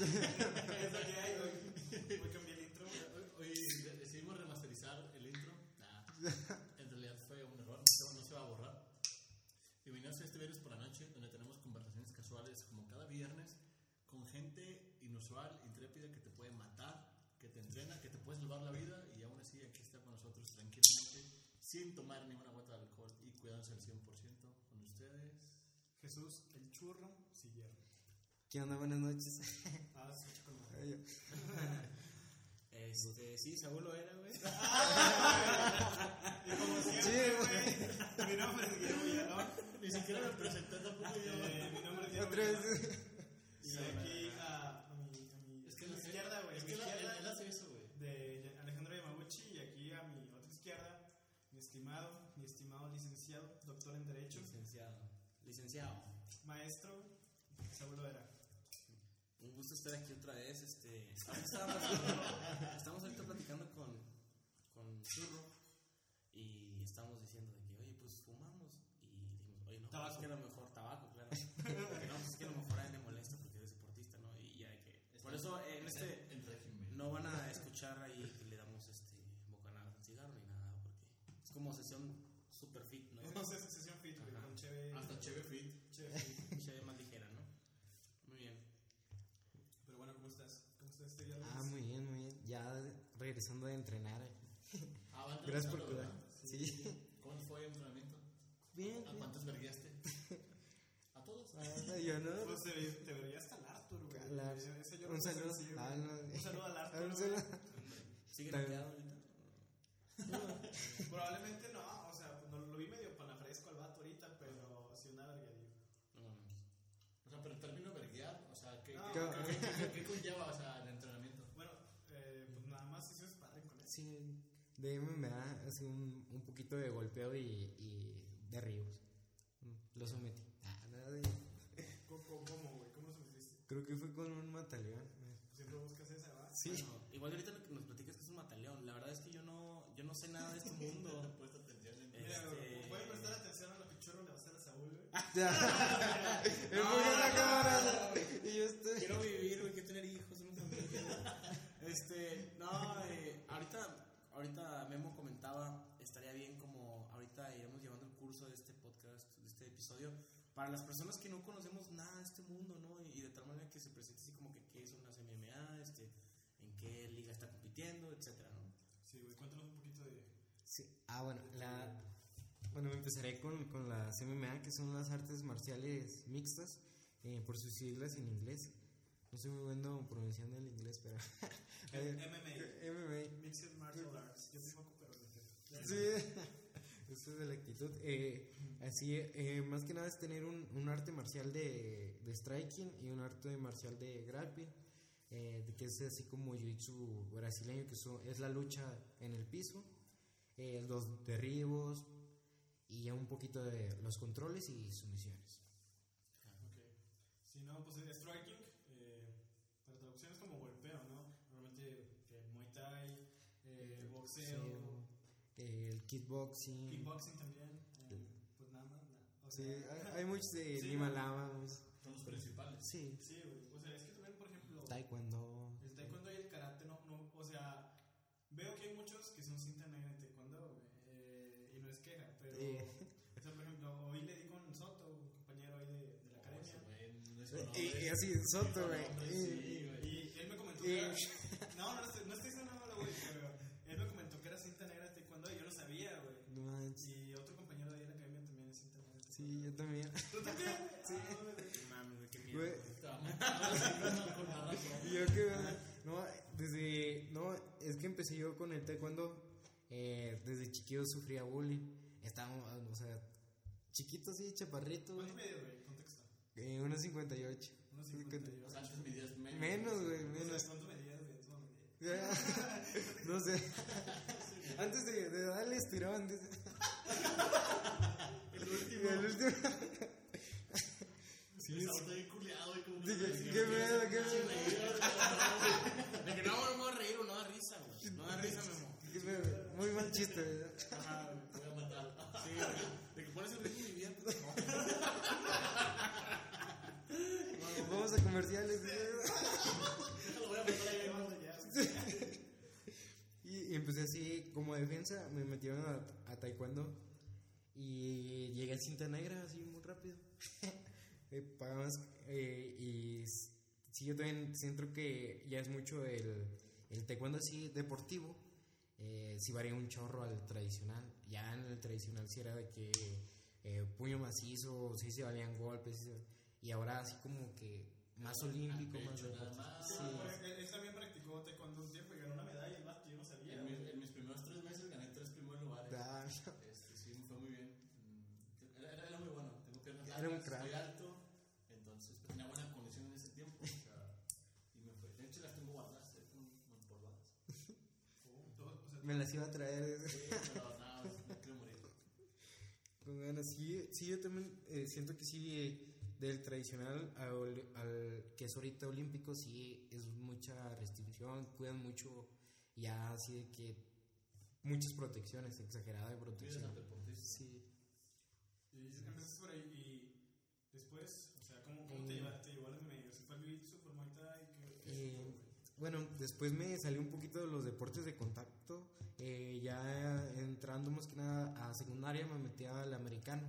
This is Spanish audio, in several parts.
Es lo que hay, güey. Voy a cambiar el intro. Hoy de- decidimos remasterizar el intro. Nah, en realidad fue un error, no se va a borrar. Bienvenidos a este viernes por la noche, donde tenemos conversaciones casuales como cada viernes con gente inusual, intrépida, que te puede matar, que te entrena, que te puede salvar la vida y aún así aquí está con nosotros tranquilamente, sin tomar ninguna gota de alcohol y cuidándose al 100% con ustedes. Jesús, el churro, siguiente. ¿Qué onda? Buenas noches. Ah, se escucha como. Este, sí, Saúl lo era, güey. Y como Sí, siempre, güey. güey. Mi nombre es Guillermo Villalón. Ni siquiera me presenté tampoco yo. Eh, mi nombre es Guillermo Otra Villalón. vez. Y aquí a, a mi, a mi Es que a mi la- izquierda, güey. Es a que izquierda él, hace eso, güey. de Alejandro Yamaguchi y aquí a mi otra izquierda, mi estimado, mi estimado licenciado, doctor en Derecho, Licenciado. Licenciado. maestro, Saúl Loera. Estar aquí otra vez. Este, estamos ahorita platicando con, con Churro y estamos diciendo de que, oye, pues fumamos. Y dijimos, oye, no, pues Tabaco. es que a lo mejor tabaco, claro. Que no, pues es que a lo mejor a él le molesta porque es deportista, ¿no? Y ya de que. Por eso en este. El régimen. No van a escuchar ahí que le damos este bocanadas al cigarro ni nada, porque es como sesión super fit, ¿no? No sé, sesión fit, Ajá. con Cheve. Hasta Cheve Fit. Cheve fit. Se ve más ligera, ¿no? Muy bien. Pero bueno, ¿cómo estás? ¿Cómo estás este viernes? Ah, muy bien, muy bien. Ya regresando de entrenar. Ah, Gracias por cuidar. Sí. ¿Cómo fue el entrenamiento? Bien. ¿A cuántos verguiaste? ¿A todos? Ah, yo no. Pues te, ve- te vería hasta el Arthur, güey. Al Ar- Ese- ese yo Un saludo. si. Ah, no. Un saludo al Arthur. un saludo. ¿Sigue Está noqueado ahorita? Probablemente no, o sea, no, lo vi medio panafresco al vato ahorita, pero sí una vergadillo. No mames. O sea, pero el término verguear, o sea, ¿qué, No, qué, no. qué- qué- qué conlleva o sea, el entrenamiento? Bueno, eh, pues nada más hizo sparring con él. Sí, de MMA, así un, un poquito de golpeo y, y derribos. Mm, Lo sometí. Ah, nada de- ¿Cómo, cómo, cómo, güey? ¿Cómo lo sometiste? Creo que fue con un mataleón. Siempre buscas esa, ¿va? Sí. Bueno, igual ahorita lo que nos platicas que es un mataleón. La verdad es que yo no, yo no sé nada de este mundo. No puesto atención en Eh, Mira, güey, Este- pueden prestar atención a lo que Churro le va a hacer a Saúl, güey. Ya. Enfoca la cámara. Y yo estoy. Quiero vivir, güey, quiero tener hijos, una familia. Este, no, eh, ahorita, ahorita Memo comentaba, estaría bien como ahorita iremos llevando el curso de este podcast, de este episodio, para las personas que no conocemos nada de este mundo, ¿no? Y de tal manera que se presente así como que qué es una MMA, este, en qué liga está compitiendo, etcétera, ¿no? Sí, güey, cuéntanos un poquito de. Sí. Ah, bueno, la, bueno, empezaré con, con las MMA, que son las artes marciales mixtas, eh, por sus siglas en inglés. No soy muy bueno pronunciando el inglés, pero... eh, MMA. MMA. Mixed Martial Arts. Yo tampoco, pero. Sí, eso es de la actitud. Eh, así, eh, más que nada es tener un, un arte marcial de, de striking y un arte marcial de grappling, eh, de que es así como jiu-jitsu brasileño, que son- es la lucha en el piso, eh, los derribos y ya un poquito de los controles y sumisiones. Ok. Si no, pues el striking, eh, para traducción es como golpeo, ¿no? Normalmente eh, Muay Thai, eh, boxeo, el kickboxing. kickboxing también. eh, pues nada más, nada. O Sí, sea, hay, hay muchos de Sí, Lima Lama. Son los principales. Sí, Sí, güey. O sea, es que también, por ejemplo, taekwondo. el taekwondo y el karate, no, no, o sea, veo que hay muchos que son cinta negra en taekwondo, güey, eh, y no es queja, pero, Sí. o sea, por ejemplo, hoy le di con Soto, un compañero ahí de, de la academia, No es Y, y así, Soto, güey. Sí, güey. y él me comentó Y- que no, no, no estoy, no estoy diciendo nada, güey, pero él me comentó que era cinta negra de taekwondo y yo no sabía, güey. No manches. Y otro compañero de ahí de la academia también es cinta negra. de taekwondo. Sí, yo también. ¿Tú también? Sí. Mames, güey, qué miedo. Yo que, no, desde, no, es que empecé yo con el taekwondo, eh, desde chiquillo sufría bullying, estábamos, o sea, chiquito así, chaparrito, ¿Cuánto medio, güey? Contexto. eh, unos 58. Unos Sí, 58. O sea, antes midías menos. Menos, güey, menos. ¿Cuánto medías, güey? No medías. sé. Antes de, de darle estiraban. dice. último. Y el último. Sí, sí. Estaba bien culeado, güey. Como Dije, sí, qué miedo, qué. De que no, no me voy a reír o no da risa, güey. No da risa, me amor. Muy mal chiste, güey. Ajá, voy a matar. Sí, güey. De que pones el ritmo y viento. Vamos a comerciales, güey. Lo voy a meter ahí, Y empecé pues así, como defensa, me metieron a, a taekwondo y llegué a cinta negra así muy rápido. Eh, pagabas, eh, y sí, yo también siento que ya es mucho el, el taekwondo así deportivo. Eh, sí varía un chorro al tradicional. Ya en el tradicional sí era de que eh, puño macizo, sí se valían golpes. y ahora así como que más olímpico, Al más deportivo. más. Sí, Sí. él, él también practicó taekwondo un tiempo y ganó una medalla el vato, yo no sabía. En, mis- en mis primeros tres meses gané tres primeros lugares. Fue muy bien. Mm, Era, era- era muy bueno. Tengo piernas Era un largas, crack. estoy alto. Entonces, pues, tenía buena condición en ese tiempo. O sea, y me fue. De hecho, las tengo guardadas, eh, empolvadas. Todo, o sea, me las iba a traer. Sí, pero nada, no quiero morir. Con ganas, sí, sí, yo también eh, siento que sí, eh, del tradicional al, al que es ahorita olímpico, sí es mucha restricción, cuidan mucho, ya así de que muchas protecciones, exagerada de protección. Sí, Y dices, empezaste por ahí y después, o sea, ¿cómo, cómo te, Eh. te llevó al MMA? ¿Se fue al jiu-jitsu, fue Muay Thai? ¿Qué- Eh, bueno, después me salió un poquito de los deportes de contacto, eh, ya entrando más que nada a secundaria me metí al americano,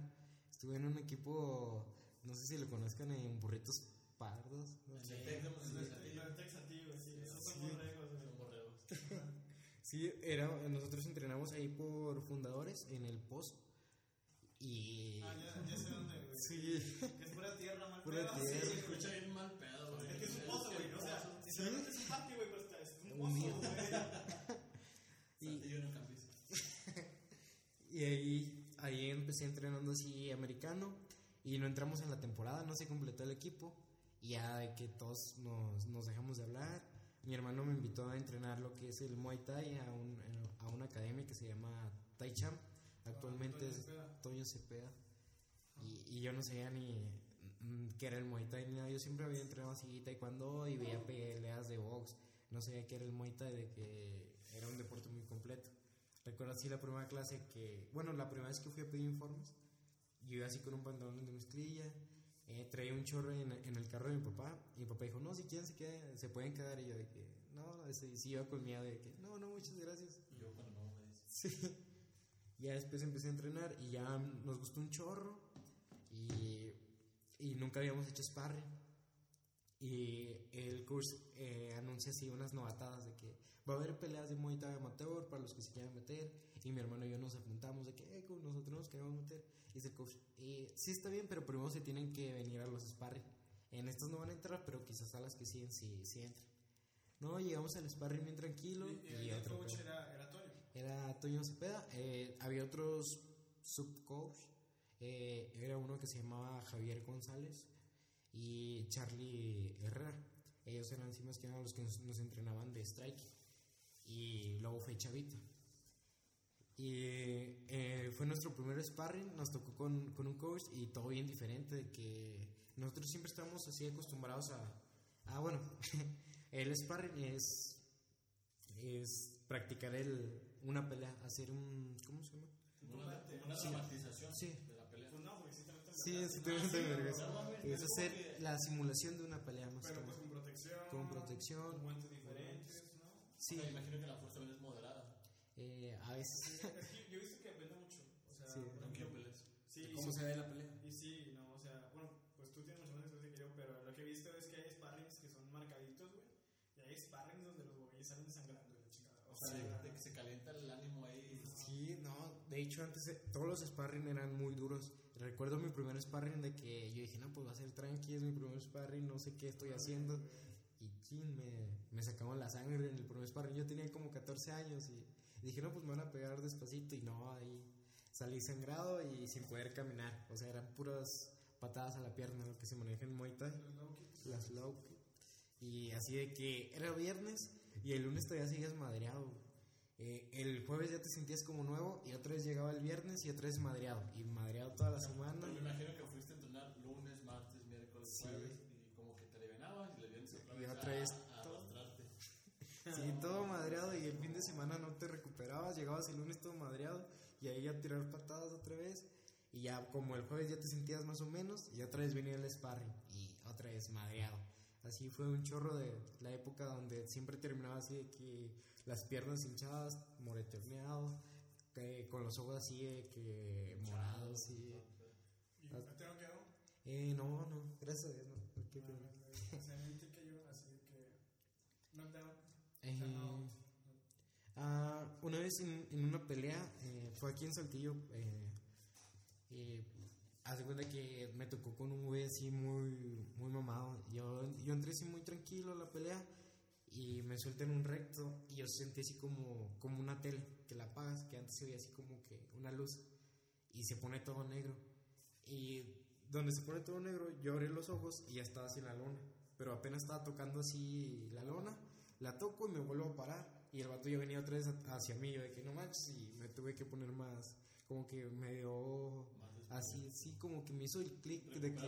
estuve en un equipo, no sé si lo conozcan, en Burritos Pardos. no sé. el El el sí, sí, son Sí. borregos, güey. Son borregos. Sí, era, nosotros entrenamos ahí por fundadores en el post y Ah, ya, ya sé dónde, güey. sí, Que es pura tierra, mal Pura pedo. tierra. Sí, Se escucha bien mal pedo, güey. Es que es un pozo, güey, ¿no? o sea, sinceramente es un parque, güey, pero está, es un Un pozo, güey. y, Y yo no cambié. y ahí, ahí empecé entrenando así americano y no entramos en la temporada, no se completó el equipo y ya de que todos nos, nos dejamos de hablar. Mi hermano me invitó a entrenar lo que es el Muay Thai a, un, a una academia que se llama Tai Champ. Actualmente Toño es Cepeda. Toño Cepeda. Y, y yo no sabía ni mm, qué era el Muay Thai ni nada. Yo siempre había entrenado así taekwondo y veía peleas de box. No sabía qué era el Muay Thai, de que era un deporte muy completo. Recuerdo así la primera clase que, bueno, la primera vez que fui a pedir informes, yo iba así con un pantalón de mezclilla, eh, traía un chorro en, en el carro de mi papá, y mi papá dijo, no, si quieren se, queden, se pueden quedar, y yo de que, no, sí iba con miedo de que, no, no, muchas gracias. Y yo cuando no me dice. Sí. Ya después empecé a entrenar y ya nos gustó un chorro y, y nunca habíamos hecho sparring. Y el curso eh, anuncia así unas novatadas de que va a haber peleas de Muay Thai amateur para los que se quieran meter. Y mi hermano y yo nos apuntamos de que eh, con nosotros nos queremos meter. Y dice el coach, eh, sí está bien, pero primero se tienen que venir a los sparring. En estos no van a entrar, pero quizás a las que siguen sí, sí entran. No, llegamos al sparring bien tranquilo. Y, Y, el otro coach era, era Toño. Era Toño Cepeda. eh, había otros subcoach. Eh, era uno que se llamaba Javier González y Charlie Herrera. Ellos eran encima que eran los que nos, entrenaban de strike. Y luego fue Chavita. Y eh, fue nuestro primer sparring. Nos tocó con, con un coach y todo bien diferente. De que nosotros siempre estamos así acostumbrados a. Ah, bueno, el sparring es es practicar el, una pelea, hacer un... ¿Cómo se llama? Una, una dramatización Sí. de la pelea. Pues no, porque sí te metes en Sí, la- es, te metes en vergas. no mames, es es hacer como que- la simulación de una pelea más Pero pues con protección. Con protección. Guantes diferentes, ¿no? Sí, Me imagino que la fuerza también es moderada. eh, a veces... Es que yo he visto que depende mucho. O sea, Sí. sí, ¿Cómo sí, se ve la pelea? y sí, no, o sea, bueno, pues tú tienes mucho más experiencia que yo, pero lo que he visto es que hay sparrings que son marcaditos, güey. Y hay sparrings donde los güeyes salen sangrando la chingada. O O sea, sea, de que se calienta el ánimo ahí. Sí, no, de hecho antes eh, todos los sparring eran muy duros. Recuerdo mi primer sparring de que yo dije, no, pues va a ser tranqui, es mi primer sparring, no sé qué estoy haciendo. Y chin, me, me sacaban la sangre en el primer sparring. Yo tenía como 14 años y dije, no, pues me van a pegar despacito. Y no, ahí salí sangrado y sin poder caminar. O sea, eran puras patadas a la pierna lo que se maneja en Muay Thai. Las low. Y así de que era viernes y el lunes todavía seguías madreado. Eh, el jueves ya te sentías como nuevo y otra vez llegaba el viernes y otra vez madreado. Y madreado toda la semana. Pero me imagino que fuiste a entrenar lunes, martes, miércoles, Sí. jueves y como que te alivianabas y le vienes otra Y vez otra vez a todo. Sí, todo madreado y el fin de semana no te recuperabas. Llegabas el lunes todo madreado y ahí a tirar patadas otra vez. Y ya como el jueves ya te sentías más o menos y otra vez venía el sparring y otra vez madreado. Así fue un chorro de la época donde siempre terminaba así de que las piernas hinchadas, moreteneado, que con los ojos así de que morados y... ¿Y te lo quedó? Eh, no, no, gracias a Dios, no. Qué pena. O sea, que yo, así de que. Knockdown. Eh, no. ah, una vez en, en una pelea, eh, fue aquí en Saltillo, eh, eh, hace cuenta que me tocó con un güey así muy, muy mamado. Yo, yo entré así muy tranquilo a la pelea y me suelta en un recto y yo sentí así como, como una tele que la apagas, que antes se veía así como que una luz y se pone todo negro. Y donde se pone todo negro, yo abrí los ojos y ya estaba así en la lona. Pero apenas estaba tocando así la lona, la toco y me vuelvo a parar. Y el vato ya venía otra vez hacia mí, yo de que no manches, y me tuve que poner más, como que me dio así, sí, como que me hizo el clic de que,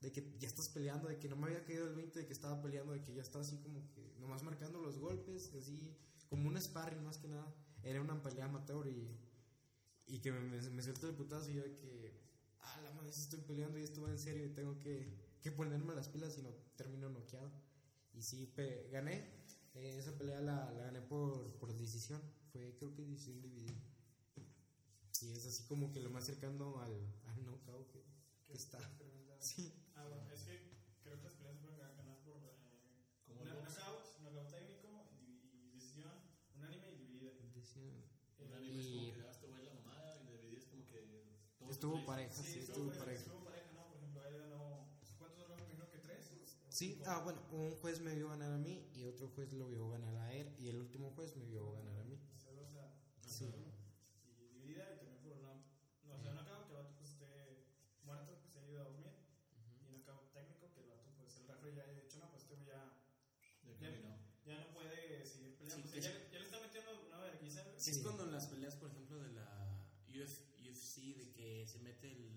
de que ya estás peleando, de que no me había caído el 20, de que estaba peleando, de que ya estaba así como que nomás marcando los golpes, así, como un sparring más que nada. Era una pelea amateur y, y que me, me, me suelto el putazo y yo de que, ah, la madre, estoy peleando y esto va en serio y tengo que, que ponerme las pilas y no termino noqueado. Y sí, pe- gané. Eh, esa pelea la, la gané por, por decisión. Fue, creo que decisión dividida. Es así como que lo más cercano al, al knockout que, que está. Sí. Ah, bueno, es que creo que las peleas se pueden ga- ganar por. Eh, Como una- knockout, knockout técnico y, y decisión, unánime y dividida. Decisión. Eh, anime es Y- como que güey la mamada y de video es como que. Estuvo pareja, sí, Sí, estuvo estuvo pareja. Estuvo pareja, ¿no? Por ejemplo, él ganó. ¿Cuántos me imagino que tres? o Sí, cinco? ah, bueno, un juez me vio ganar a mí y otro juez lo vio ganar a él y el último juez me vio ganar a mí. O sea, o sea, Sí. y dividida y también por una. No, o sea, knockout que el vato pues esté muerto, que se haya ido a dormir. Y knockout técnico que el vato, pues el referee ya haya dicho, no, pues este güey ya, De Ya. camino. ya no puede seguir peleando. Sí, o sea, que ya, ya le está metiendo una vergüenza. güey. Sí. Es cuando en las peleas, por ejemplo, de la Uf- UFC, de que se mete el.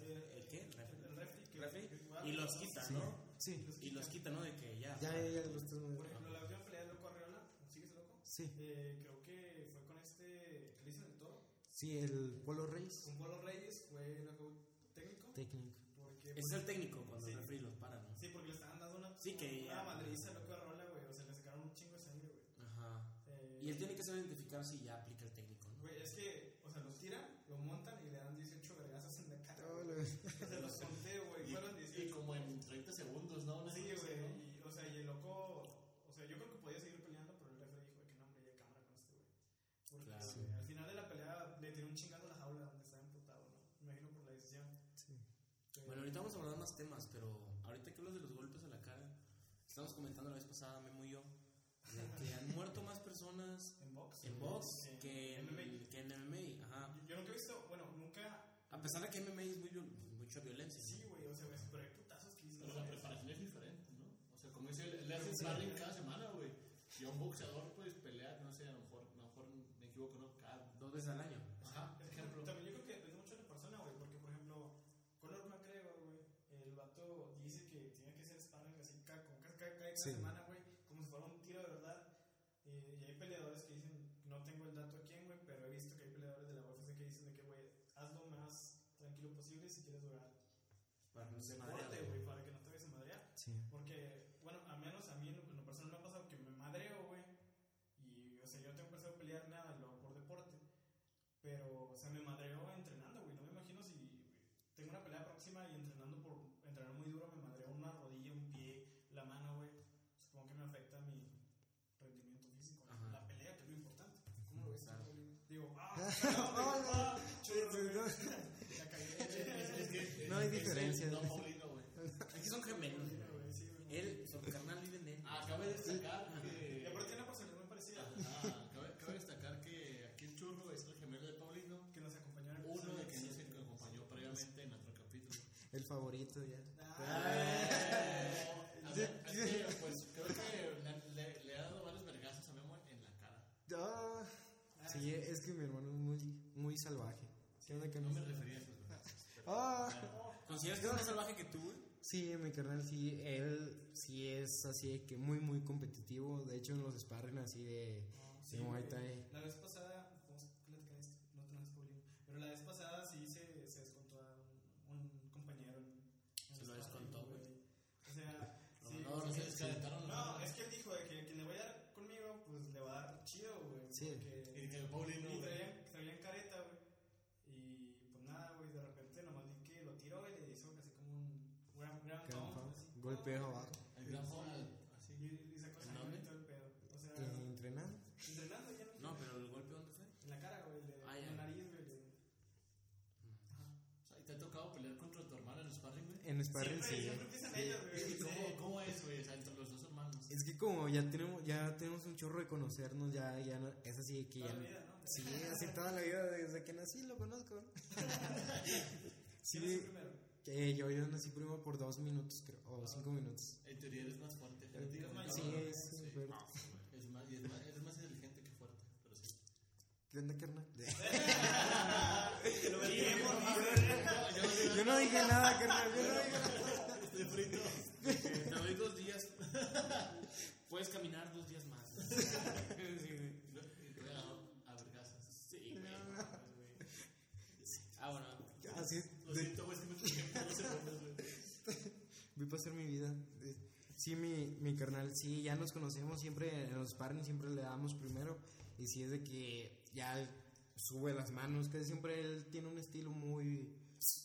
¿El, el qué? El referee. El que- Referee. que Y los quita, ¿no? Sí. Y los quita, ¿no? De que ya. Ya, ya, ya, los tres Por ejemplo, la última pelea de Loco Arreola, ¿sigues loco? Sí, Eh, creo que fue con este. ¿Qué le dicen el toro? sí, el Polo Reyes, Con Polo Reyes, fue knockout técnico. técnico. Porque, es el técnico cuando Sí. el referee los para, ¿no? Sí, porque le estaban dando una, Sí, que una ya- madriza a Loco Arreola, güey. O sea, le sacaron un chingo de sangre, güey. Ajá. Y tiene que saber identificar si ya aplica el técnico, ¿no? Güey, es que, o sea, los tiran, lo montan y le dan 18 vergazos en la cara. Lo- sea, los conté, güey. Y, Fueron y 18. como en 30 segundos, ¿no? Una Sí, güey. ¿no? Y, o sea, y el loco. O sea, yo creo que podía seguir peleando, pero el referee dijo que no, hombre, ya cámara con este, güey. Porque Claro. eh, al final de la pelea le tiró un chingado a la jaula donde estaba emputado, ¿no? Me imagino por la decisión. sí. Pero- Bueno, ahorita vamos a hablar más temas, pero ahorita que hablas de los golpes a la cara, estamos comentando la vez pasada, Memo y yo, de que han muerto más personas En box. en box En- que en, MMA. que en MMA. Ajá. Yo, yo nunca he visto, bueno, nunca. A pesar de que MMA es muy, viol- mucha violencia. Sí, güey, o sea, güey, pero hay putazos que. Pero la preparación es diferente, ¿no? O sea, como dice, le hace sparring cada semana, güey. Y a un boxeador, pues, pelea, no sé, a lo mejor, a lo mejor me equivoco, ¿no? Cada... Dos veces al año. Ajá, Es que ejemplo. También yo creo que depende mucho de la persona, güey, porque por ejemplo, Conor McGregor, güey, el vato dice que tiene que ser sparring así como cada, cada, cada Sí. semana, güey, como si fuera un tiro de verdad. Eh, y hay peleadores que dicen, no tengo el dato aquí, güey, pero he visto que hay peleadores de la UFC que dicen de que, güey, haz lo más si quieres durar Para no güey, para que no te vayas a madrear. Sí. Porque, bueno, al menos a mí en lo, personal me ha pasado que me madreo, güey. Y, o sea, yo no tengo pensado pelear nada, lo por deporte. Pero, o sea, me madreo entrenando, güey. No me imagino si tengo una pelea próxima y entrenando por entrenar muy duro me madreo una rodilla, un pie, la mano, güey. Supongo que me afecta mi rendimiento físico. Ajá. La pelea, que es lo importante. ¿Cómo lo ves? Digo, ah, no. La cagué. Es que, No hay diferencia. No, Paulino, güey. Aquí son gemelos. Él, su carnal vive en él. Ah, cabe destacar Y que. aparte tiene una personalidad muy parecida. Ah, cabe, cabe destacar que aquí el churro es el gemelo de Paulino. Que nos acompañó en el Uno de que nos acompañó previamente en otro capítulo. El favorito ya. Ah, pues creo que le, ha dado varios vergazos a Memo en la cara. Ah, sí, es que mi hermano es muy, muy salvaje. ¿Qué onda que No me refería a esos vergazos. Ah, ¿Consideras que es más salvaje que tú, güey? sí, mi carnal, sí, él sí es así de que muy, muy competitivo. De hecho, en los sparring así de, Sí, de Muay. Thai. La vez pasada, vamos a platicar esto, no te enojes, Paulino, pero la vez pasada sí se, se descontó a un, un compañero. En, en Se lo sparring, descontó, güey. O sea, sí, No, no sí, se descalentaron. No, es que él dijo de que quien le vaya a dar conmigo, pues le va a dar chido, güey. Sí. Porque Y que Paulino. y traían, traían Grand Grand Todo, abajo. El gran así. y sacó el pedo. O sea, entrenando. entrenando ya no. No, pero el golpe, ¿dónde fue? En la cara, güey, de, Ah, en ya. la nariz, güey. de- Ajá. O sea, ¿y ¿Te ha tocado pelear contra tu hermano en el sparring, güey? En Sparring sí. siempre empiezan ellos, güey. ¿Y sí. cómo, cómo es, güey? O sea, entre los dos hermanos. Es que como ya tenemos, ya tenemos un chorro de conocernos, ya, ya no, es así que Toda ya vida, ¿no? Sí, así toda la vida, desde que nací lo conozco. ¿Quién es el sí, primero? Eh, yo, yo nací primo por dos minutos, creo, o cinco minutos. En teoría eres más fuerte. genéticamente. mayor. Sí, No, es sí. fuerte. Es más, y es más, eres más inteligente que fuerte, pero sí. ¿Qué onda, carnal? Yo no dije nada, carnal, yo no dije nada. Estoy frito. Te doy dos días. Puedes caminar dos días más. Sí, güey. Y te voy a a vergazos. Sí, güey. no mames, güey. Ah, bueno. Así es, Lo siento, güey, es que me toqué por dos segundos, güey. Vi pasar mi vida. Eh, Sí, mi, mi carnal, sí, ya nos conocemos, siempre en los sparring siempre le damos primero. Y sí es de que ya él sube las manos, que siempre él tiene un estilo muy,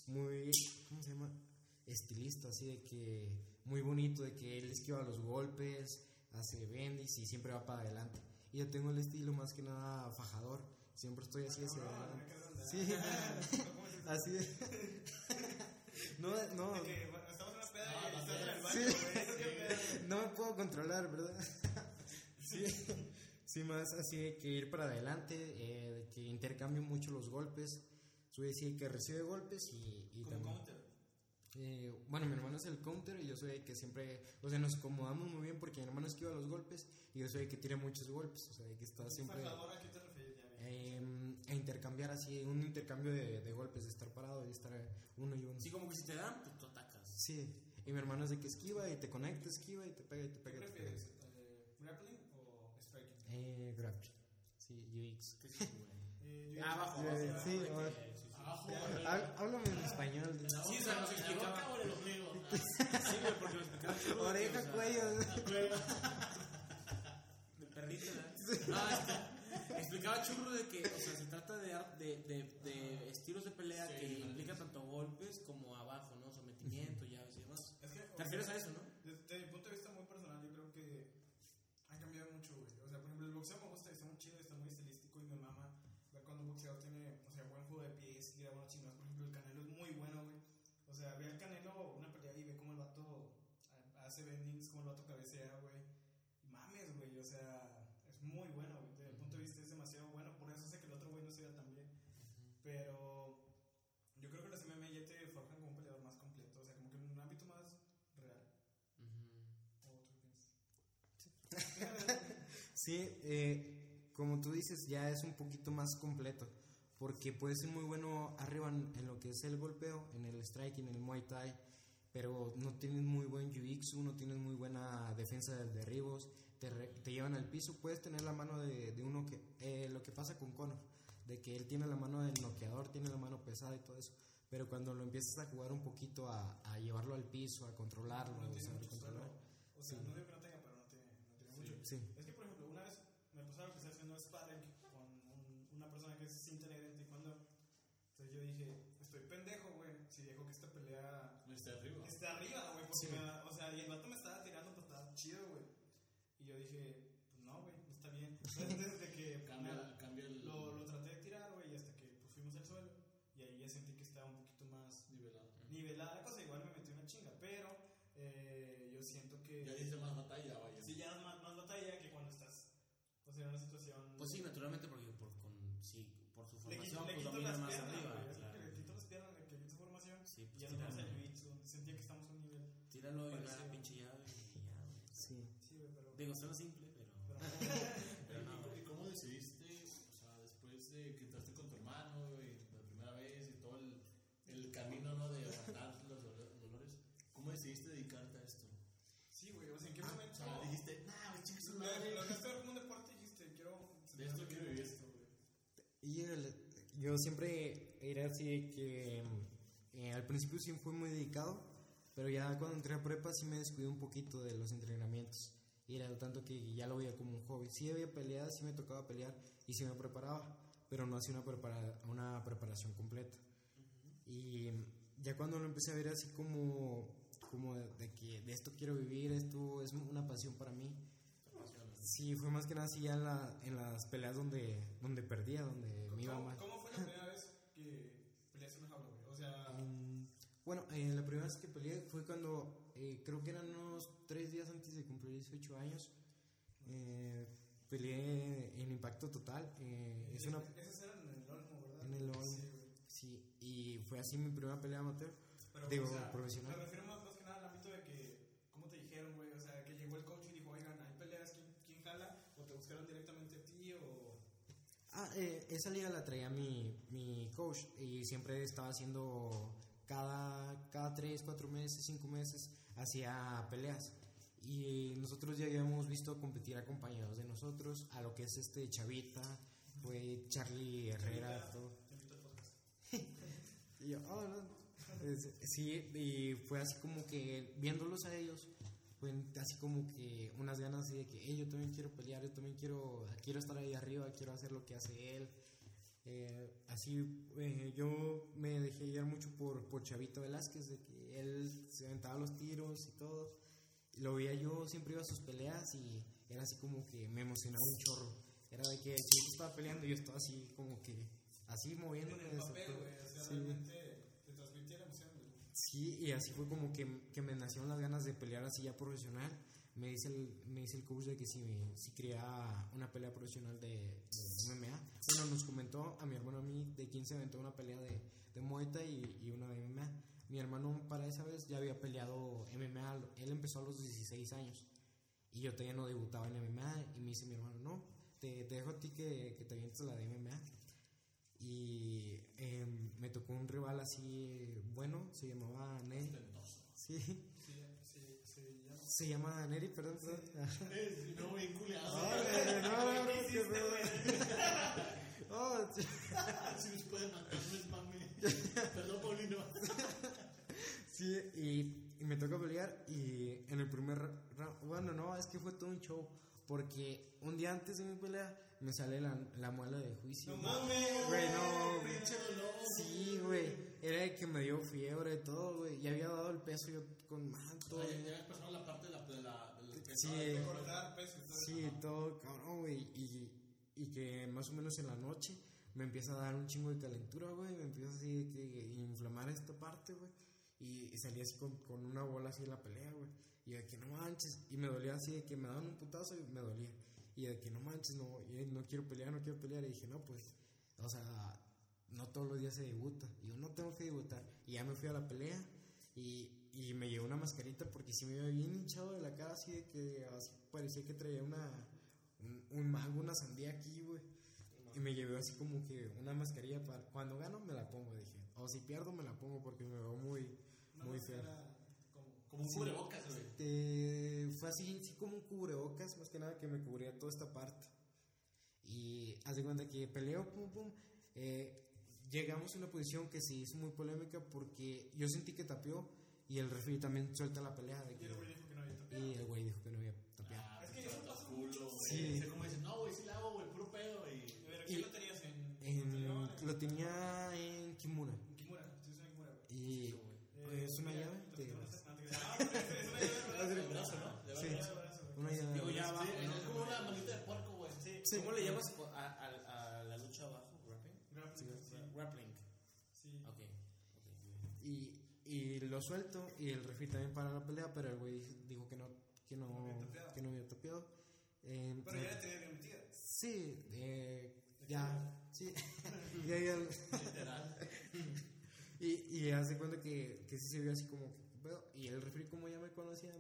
muy, ¿cómo se llama? Estilista, así de que muy bonito, de que él esquiva los golpes, hace bendis y siempre va para adelante. Y yo tengo el estilo más que nada fajador, siempre estoy así hacia adelante. Sí, así de... No, no, sí. no me puedo controlar, ¿verdad? Sí, sí, más así de que ir para adelante, eh, de que intercambio mucho los golpes. Soy así de que recibe golpes y, y también. counter. eh, bueno, mi hermano es el counter y yo soy el que siempre. O sea, nos acomodamos muy bien porque mi hermano esquiva los golpes y yo soy el que tira muchos golpes. O sea, de que está siempre. Fajador, ¿a qué te refieres? Eh, a intercambiar así, un intercambio de, de golpes, de estar parado y estar uno y uno. Sí, como que si te dan, pues tú atacas. Sí, y mi hermano es de que esquiva y te conecta, esquiva y te pega y te ¿Qué pega. pega. prefieres? Eh, ¿Grappling o striking? Eh, grappling. Sí, UX. ¿Qué es eso, güey? Eh, Ah, abajo, abajo. sí, abajo, Ya, Háblame en español. Sí, o sea, nos explicaba. el ombligo. Sí, porque lo explicaba Oreja, o sea, cuello. De perrito, ¿verdad? No, este, explicaba churro de que, o sea, se trata de, de, de, de estilos de pelea Sí, que vale. implican tanto golpes como abajo, ¿no? Sometimiento, llaves y demás. Es que, o ¿Te refieres a eso, no? Desde mi punto de vista muy personal, yo creo que ha cambiado mucho, güey. O sea, por ejemplo, el boxeo me gusta, está muy chido, está muy estilístico y mi mamá ver cuando un boxeador tiene, o sea, buen juego de pies, tira buenos chingados. Por ejemplo, el Canelo es muy bueno, güey. O sea, ve al Canelo una pelea y ve cómo el vato ha- hace bendings, cómo el vato cabecea, güey. Y Mames, güey, o sea, es muy bueno, güey. Desde mi punto de vista es demasiado bueno, por eso sé que el otro güey no se ve tan bien. Pero yo creo que los MMA ya te forjan como un peleador más completo, o sea, como que en un ámbito más real. ¿O tú qué piensas? Sí, eh, como tú dices, ya es un poquito más completo. Porque puede ser muy bueno arriba en, en lo que es el golpeo, en el striking, en el muay thai. Pero no tienes muy buen jiu-jitsu, no tienes muy buena defensa de derribos. Te, re- te llevan al piso. Puedes tener la mano de, de uno que. eh, lo que pasa con Conor. De que él tiene la mano del noqueador, tiene la mano pesada y todo eso. Pero cuando lo empiezas a jugar un poquito, a, a llevarlo al piso, a controlarlo, No a tiene mucho suelo. O sea, Sí. no digo que no tenga, pero no tiene, no tiene mucho. Sí. Es que, por ejemplo, una vez me pasó algo que estaba haciendo sparring con un- una cinta negra en taekwondo. Entonces yo dije, estoy pendejo, güey, si dejo que esta pelea Está arriba. esté arriba, güey. Porque Sí. me o sea, y el vato me estaba tirando, pues estaba chido, güey. Y yo dije, pues no, güey, no está bien. Entonces, desde que Cambia, cambia el lo, lo traté de tirar, güey, y hasta que pues, fuimos al suelo. Y ahí ya sentí que estaba un poquito más nivelado. nivelada la cosa. Igual me metí una chinga, pero eh, yo siento que. Ya dice más batalla, vaya. Sí, ya más, más batalla que cuando estás, o sea, en una situación. Pues sí, naturalmente, porque por, con, sí, por su le, las más piernas, arriba. es claro. que le quito las piernas, le quito formación. Sí, y pues ya. Sentía que estamos a un nivel. tíralo y una pinche llave y ya, güey. Sí. Sí, güey, pero. Digo, suena simple, pero. pero pero no, ¿Y, güey. y cómo decidiste, o sea, después de que entraste con tu hermano, güey, la primera vez y todo el, el camino, ¿no? De aguantar los dolo- dolores, ¿cómo decidiste dedicarte a esto? sí, güey, o sea, ¿en qué O momento? sea, dijiste, nah, Lo madre. lo dejaste ver como un deporte y dijiste, quiero. De esto quiero vivir. esto, güey. Y el- yo siempre era así que eh, al principio sí fui muy dedicado, pero ya cuando entré a prepa sí me descuidé un poquito de los entrenamientos. Y era tanto que ya lo veía como un hobby. Sí había peleadas, sí me tocaba pelear y sí me preparaba, pero no hacía una, prepara- una preparación completa. Y ya cuando lo empecé a ver así como, como de, de que de esto quiero vivir, esto es una pasión para mí. Sí, fue más que nada así ya en, la, en las peleas donde, donde perdía, donde me iba ¿Cómo, mal. ¿Cómo fue la primera vez que peleaste una jaula, güey? O sea, Mm, Bueno, eh, la primera vez que peleé fue cuando eh, creo que eran unos tres días antes de cumplir 18 años. Eh, peleé en Impacto Total. eh, es una, esas eran en el Olmo, ¿verdad? En el Olmo. Sí, y fue así mi primera pelea amateur. Pero, Digo, o sea, profesional. Me refiero más, más que nada al ámbito de que, ¿cómo te dijeron, güey? O sea, que llegó el coach y dijo, oigan, hay peleas, ¿quién, quién jala? ¿O te buscaron directamente a ti? ¿O Ah, eh, esa liga la traía mi, mi coach y siempre estaba haciendo cada, 3, 4 meses, 5 meses, hacía peleas. Y nosotros ya habíamos visto competir a compañeros de nosotros, a lo que es este Chavita, fue Charlie Herrera, todo. Y yo, oh, no. Sí, y fue así como que viéndolos a ellos, fue así como que unas ganas así de que "Ey, yo también quiero pelear, yo también quiero, quiero estar ahí arriba, quiero hacer lo que hace él. Eh, así eh, yo me dejé guiar mucho por, por Chavito Velázquez, de que él se aventaba los tiros y todo. Lo veía yo, siempre iba a sus peleas y era así como que me emocionaba un chorro. Era de que Chavito estaba peleando yo estaba así como que, así moviéndome. En el papel, güey. O sea, Sí. realmente te transmitía la emoción, güey. Sí, y así fue como que, que me nacieron las ganas de pelear así ya profesional. Me dice el, me dice el coach de que si, si quería una pelea profesional de, de MMA. Bueno, nos comentó a mi hermano a mí de 15 aventó una pelea de, de Muay Thai y, y una de MMA. Mi hermano para esa vez ya había peleado MMA. Él empezó a los 16 años. Y yo todavía no debutaba en MMA. Y me dice mi hermano, no, te, te dejo a ti que, que te avientes la de MMA. Y em, me tocó un rival así bueno, se llamaba Neri. Sí, Sí. Se llama Neri, perdón. perdón. Eh, no, bien culiado. Órale, no, no, no, qué. Oh. Si nos puede matar, no es mami. Perdón, Paulino. Sí, y, y me toca pelear y en el primer round, bueno, no, es que fue todo un show, porque un día antes de mi pelea me sale la, la muela de juicio. ¡No mames! Güey, no, güey. Sí, güey, era de que me dio fiebre y todo, güey, y había dado el peso yo con manto. Ya empezó la parte de la. De la, peso. Sí, De cortar peso y todo Sí, eso. todo cabrón, güey. Y, y que más o menos en la noche me empieza a dar un chingo de calentura, güey. Me empieza así de que inflamar esta parte, güey. Y, y salí así con, con una bola así en la pelea, güey. Y de que no manches. Y me dolía así de que me daban un putazo y me dolía. Y de que no manches, no, no quiero pelear, no quiero pelear. Y dije, no, pues, o sea, no todos los días se debuta. Y yo no tengo que debutar. Y ya me fui a la pelea. Y, y me llevé una mascarita porque sí me iba bien hinchado de la cara, así de que así parecía que traía una, un, un mango, una sandía aquí, güey. Y me llevé así como que una mascarilla para. Cuando gano, me la pongo, dije. O si pierdo, me la pongo porque me veo muy, muy fea. Como- un Sí. cubrebocas, güey. Este, fue así, sí como un cubrebocas, más que nada que me cubría toda esta parte. Y haz de cuenta que peleo, pum, pum. eh, llegamos a una posición que se hizo muy polémica porque yo sentí que tapeó y el referee también suelta la pelea. De Y que, el güey dijo que no había tapeado. y el güey dijo que no había tapeado. Ah, Es que pues, eso pasa culo, mucho, güey. Sí. O sea, como dices, no, güey, sí la hago, güey, puro pedo. Y. A ver, Y- ¿quién lo tenías en, En- lo tenía en Kimura. En Kimura, sí, es una Kimura, güey. Y Eh, es una mira, llave entonces, Ah, es como una manita de ¿Cómo le llamas a, la lucha abajo? ¿Grappling? Grappling, sí. Y, y lo suelto y el referee también para la pelea, pero el güey dijo que no, que no, que no había tapeado. Eh, Pero ya la tenía bien metida. Sí, eh, ya. Y, hace cuenta que, que sí se vio así como pedo. Y el referee, como ya me conocía,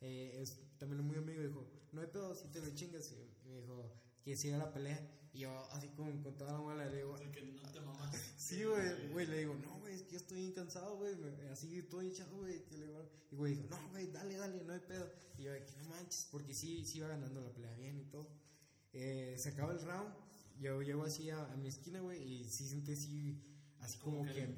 eh, es también muy amigo, dijo, no hay pedo, si te lo chingas. Y me dijo que siga la pelea. Y yo, así como con toda la mala, le digo, Así que no te. Sí, güey, güey, le digo, no, güey, es que yo estoy bien cansado, güey, así todo hinchado, güey, y güey dijo, no, güey, dale, dale, no hay pedo, y yo, no manches, porque sí, sí iba ganando la pelea bien y todo, eh, se acaba el round, yo llego así a, a mi esquina, güey, y sí sentí así, así como que,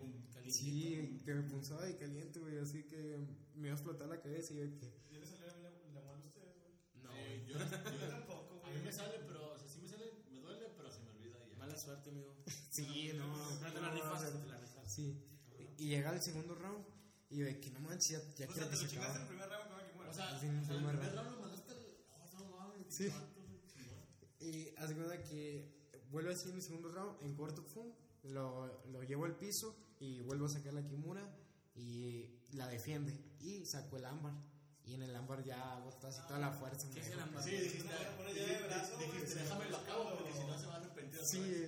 sí, que me punzaba de caliente, güey, así que me iba a explotar la cabeza, y yo, que, ¿Ya le salió la, la muela a ustedes, güey? No, Eh, yo, Yo tampoco, a güey. mí me sale, pero, o sea, sí me sale, me duele, pero se me olvida y ya. Mala suerte, amigo. sí, no, No te la no, rifas, no, te la rifas. Sí, y llega el segundo round Y yo de que no manches, ya, ya O quiero sea, que te lo se chingaste acabe. el primer round con una Kimura. O sea, Sí, o sea, fue el primer round lo mandaste al. Oh, no mames. Sí. Y hace cuenta que vuelve así en el segundo round, en cuarto pum, lo, lo llevo al piso y vuelvo a sacar la Kimura y la defiende. Y saco el ámbar. Y en el ámbar ya agotó así toda la fuerza. ¿Qué es el ámbar? Sí, dijiste, dijiste, déjame lo acabo porque si no se va a arrepentir. Sí,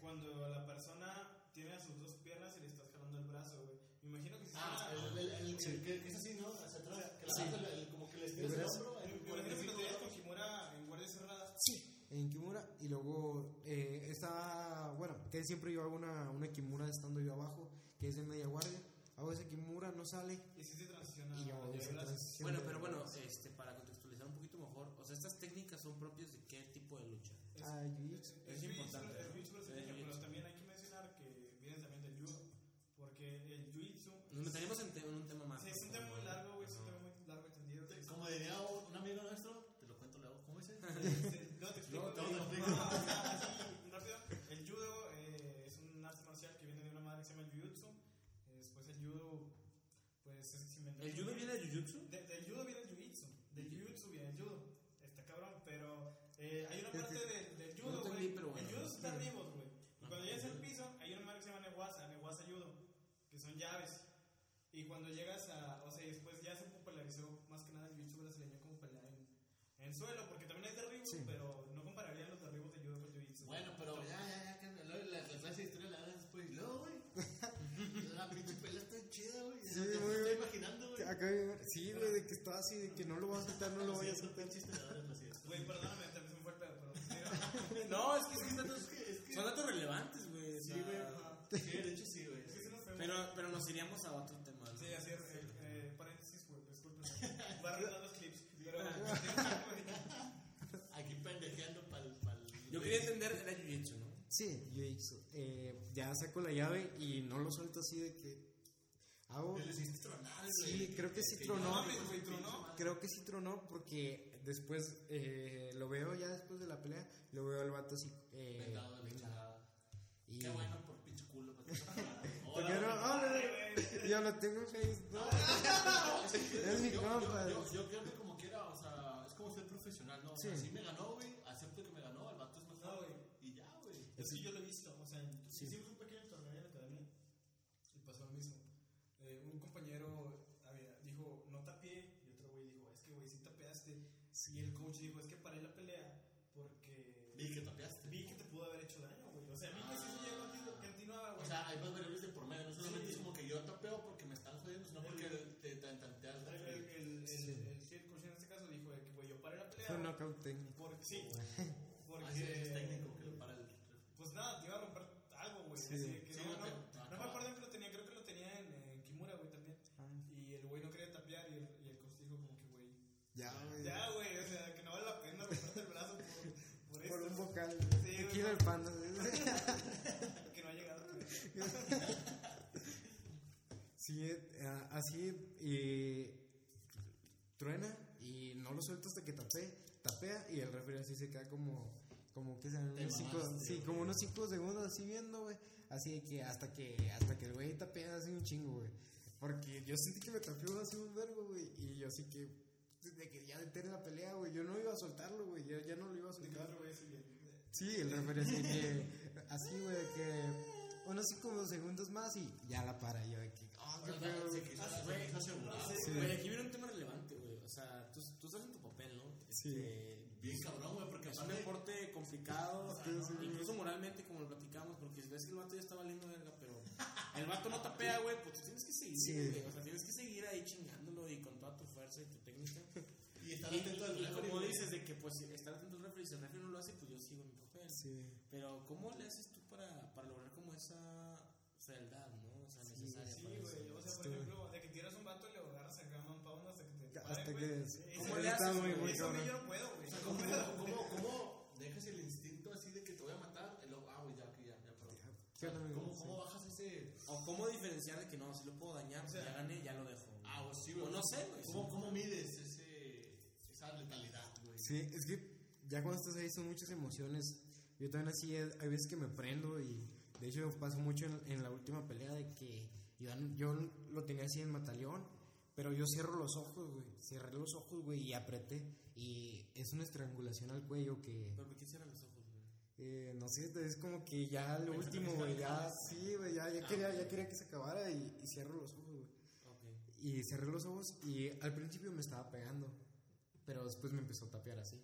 Cuando la persona tiene a sus dos piernas y le estás jalando el brazo, güey. Me imagino que si Ah, el, el, el, el- que, que es así, ¿no? Hacia atrás, que la Sí. agarras, el- el- como que le estiras El hombro. Por imagino que lo tenías con Kimura en guardia cerrada. en Kimura. Y luego eh, está, bueno, que siempre yo hago una, una Kimura estando yo abajo, que es de media guardia. Hago esa Kimura, no sale. Y yo a hago esa llave brazo. transición Bueno, pero bueno, este, para contextualizar un poquito mejor, o sea, estas técnicas son propias de qué tipo de lucha. Es- Ah. Es, Es jiu-jitsu, importante, pero también hay que mencionar que viene también del judo. Porque el jiu-jitsu. Nos meteríamos en, en un tema más. Sí, es un tema muy largo, güey. Es un tema muy largo y tendido. que- Como diría un amigo nuestro, te lo cuento luego, ¿cómo dice? No te explico. No, te te digo. lo explico. No, o sea, así, rápido. El judo eh, es un arte marcial que viene de una madre que se llama el jiu-jitsu. Eh, Después el judo, se inventó. ¿El judo viene de Jujutsu? De- del judo viene el jiu-jitsu. Del jiu-jitsu viene el judo. Está cabrón, pero eh, hay una parte del, del judo, No güey. bueno. El judo es estar vivos, güey. Y cuando llegas al piso, hay una madre que se llama neguasa, neguasa judo, que son llaves. Y cuando llegas a, o sea, después ya se popularizó más que nada el jiu-jitsu brasileño como pelear en, en suelo, porque también hay derribos, Sí. pero no compararían los derribos de judo con jiu-jitsu. Bueno, pero ya, ya, ya, que luego la, la clase de historia la das después. Y luego, güey, la pinche pelea está chida, güey. Sí, Ya me muy estoy bien. imaginando, güey. Acá, sí, güey, de que estaba así, de que no lo voy a soltar, no lo voy a soltar. Güey, perdóname, también se me fue pero. No, es que son datos, son datos relevantes, güey. Sí, güey. Sí, de hecho sí, güey. Pero, pero nos iríamos a otro tema. ¿no? Sí, así es. Eh, eh, paréntesis, güey, disculpen. Voy a arreglar los clips. Pero. Aquí pendejeando para el. Yo quería entender, era Jiu-Jitsu, ¿no? Sí, jiu-jitsu. Eh, ya saco la llave y no lo suelto así de que hago. Le hiciste tronar, Sí, güey. creo que sí tronó. Creo que sí tronó porque después eh, lo veo ya después de la pelea, lo veo al vato así. Eh, Vendado chingada. y Qué bueno por pinche culo. Yo lo tengo en Facebook. No. Es mi yo, compa. Yo, yo, yo creo que como quiera, o sea, es como ser profesional, ¿no? O sea, Sí. sí me ganó, güey, acepto que me ganó, el vato es mejor, No, güey. Y ya, güey. Es que yo lo he visto, o sea, Sí. hicimos un pequeño torneo en la academia y pasó lo mismo. Eh, un compañero había- dijo, no tapié, y otro güey dijo, es que güey, sí tapeaste. Dijo, es que paré la pelea porque Vi que tapeaste. vi que te pudo haber hecho daño, güey. O sea, a mí que sí se llegó continuaba, güey. O sea, hay más variables de por medio, no solamente Sí. es como que yo tapeo porque me están jodiendo, sino porque te te tanteas. el, el, el, el, el head coach en este caso dijo que, güey, yo paré la pelea. Fue un knockout técnico. Porque, sí, Así es, es porque... técnico que lo para el. Pues nada, te iba a romper algo, güey. Sí. así que Sí, no, no no, te- no, te me acaba. acuerdo que lo tenía, creo que lo tenía en, en Kimura, güey, también. Ah, Y el güey no quería tapear y el, y el coach dijo como que, güey, Ya, güey. ya, güey, o sea, que no vale la pena romperte el brazo por, por Por esto. un vocal. Güey. el panda. Que no ha llegado. Sí, eh, así eh, truena y no lo suelto hasta que tapé, tapea y el refri así se queda como, como que sean unos cinco, sí, como unos 5 segundos así viendo, güey. Así de que hasta que hasta que el güey tapea así un chingo, güey. Porque yo sentí que me tapeó así un verbo, güey. Y yo así que, de que ya detener la pelea, güey. Yo no iba a soltarlo, güey. Ya, ya no lo iba a soltar. güey. Sí, el refri así que, así, güey, que unos 5 segundos más y ya la para. Yo que, oh, qué pedo, Se güey. aquí viene un tema relevante, güey. O sea, tú, tú estás en tu papel, ¿no? Sí. Este, Bien cabrón, güey, porque es un deporte complicado, Sí, sí. incluso moralmente, como lo platicamos, porque si ves que el vato ya está valiendo verga, pero el vato no tapea, güey, pues tú tienes que seguir, Sí. güey. O sea, tienes que seguir ahí chingándolo y con toda tu fuerza y tu técnica. Y estar Y, atento al y referee, como dices, de que pues estar atento al referee, y si el referee no lo hace, pues yo sigo en mi papel. Sí. Pero, ¿cómo le haces tú para, para lograr como esa fealdad, no? O sea, necesaria Sí, para eso. güey. O sea, por ejemplo, de que tiras un vato y le agarras acá a un pound hasta que te. Hasta pare, que- sí. Eso- ¿Cómo le haces, muy, muy Eso yo no puedo, güey. O sea, ¿cómo, cómo, cómo dejas el instinto así de que te voy a matar? Y luego, ah, güey, ya, ya, ya, perdón. ¿Cómo, Sí. ¿Cómo bajas ese.? O cómo diferenciar de que no, si lo puedo dañar, O sea, ya gané, ya lo dejo. Ah, o sí, O güey. no sé, güey. ¿Cómo, ¿Cómo mides ese, esa letalidad, güey? Sí, es que ya cuando estás ahí son muchas emociones. Yo también así, eh, hay veces que me prendo y de hecho pasó mucho en, en la última pelea de que Yo, yo lo tenía así en mataleón, pero yo cierro los ojos, güey. Cerré los ojos, güey, y apreté. Y es una estrangulación al cuello que... ¿Pero por qué cierran los ojos, güey? Eh, no sé, es como que ya lo último, güey, ya, sí, güey, ya, ya, quería, ya quería que se acabara y, y cierro los ojos, güey. Ok. Y cerré los ojos y al principio me estaba pegando, pero después me empezó a tapear así.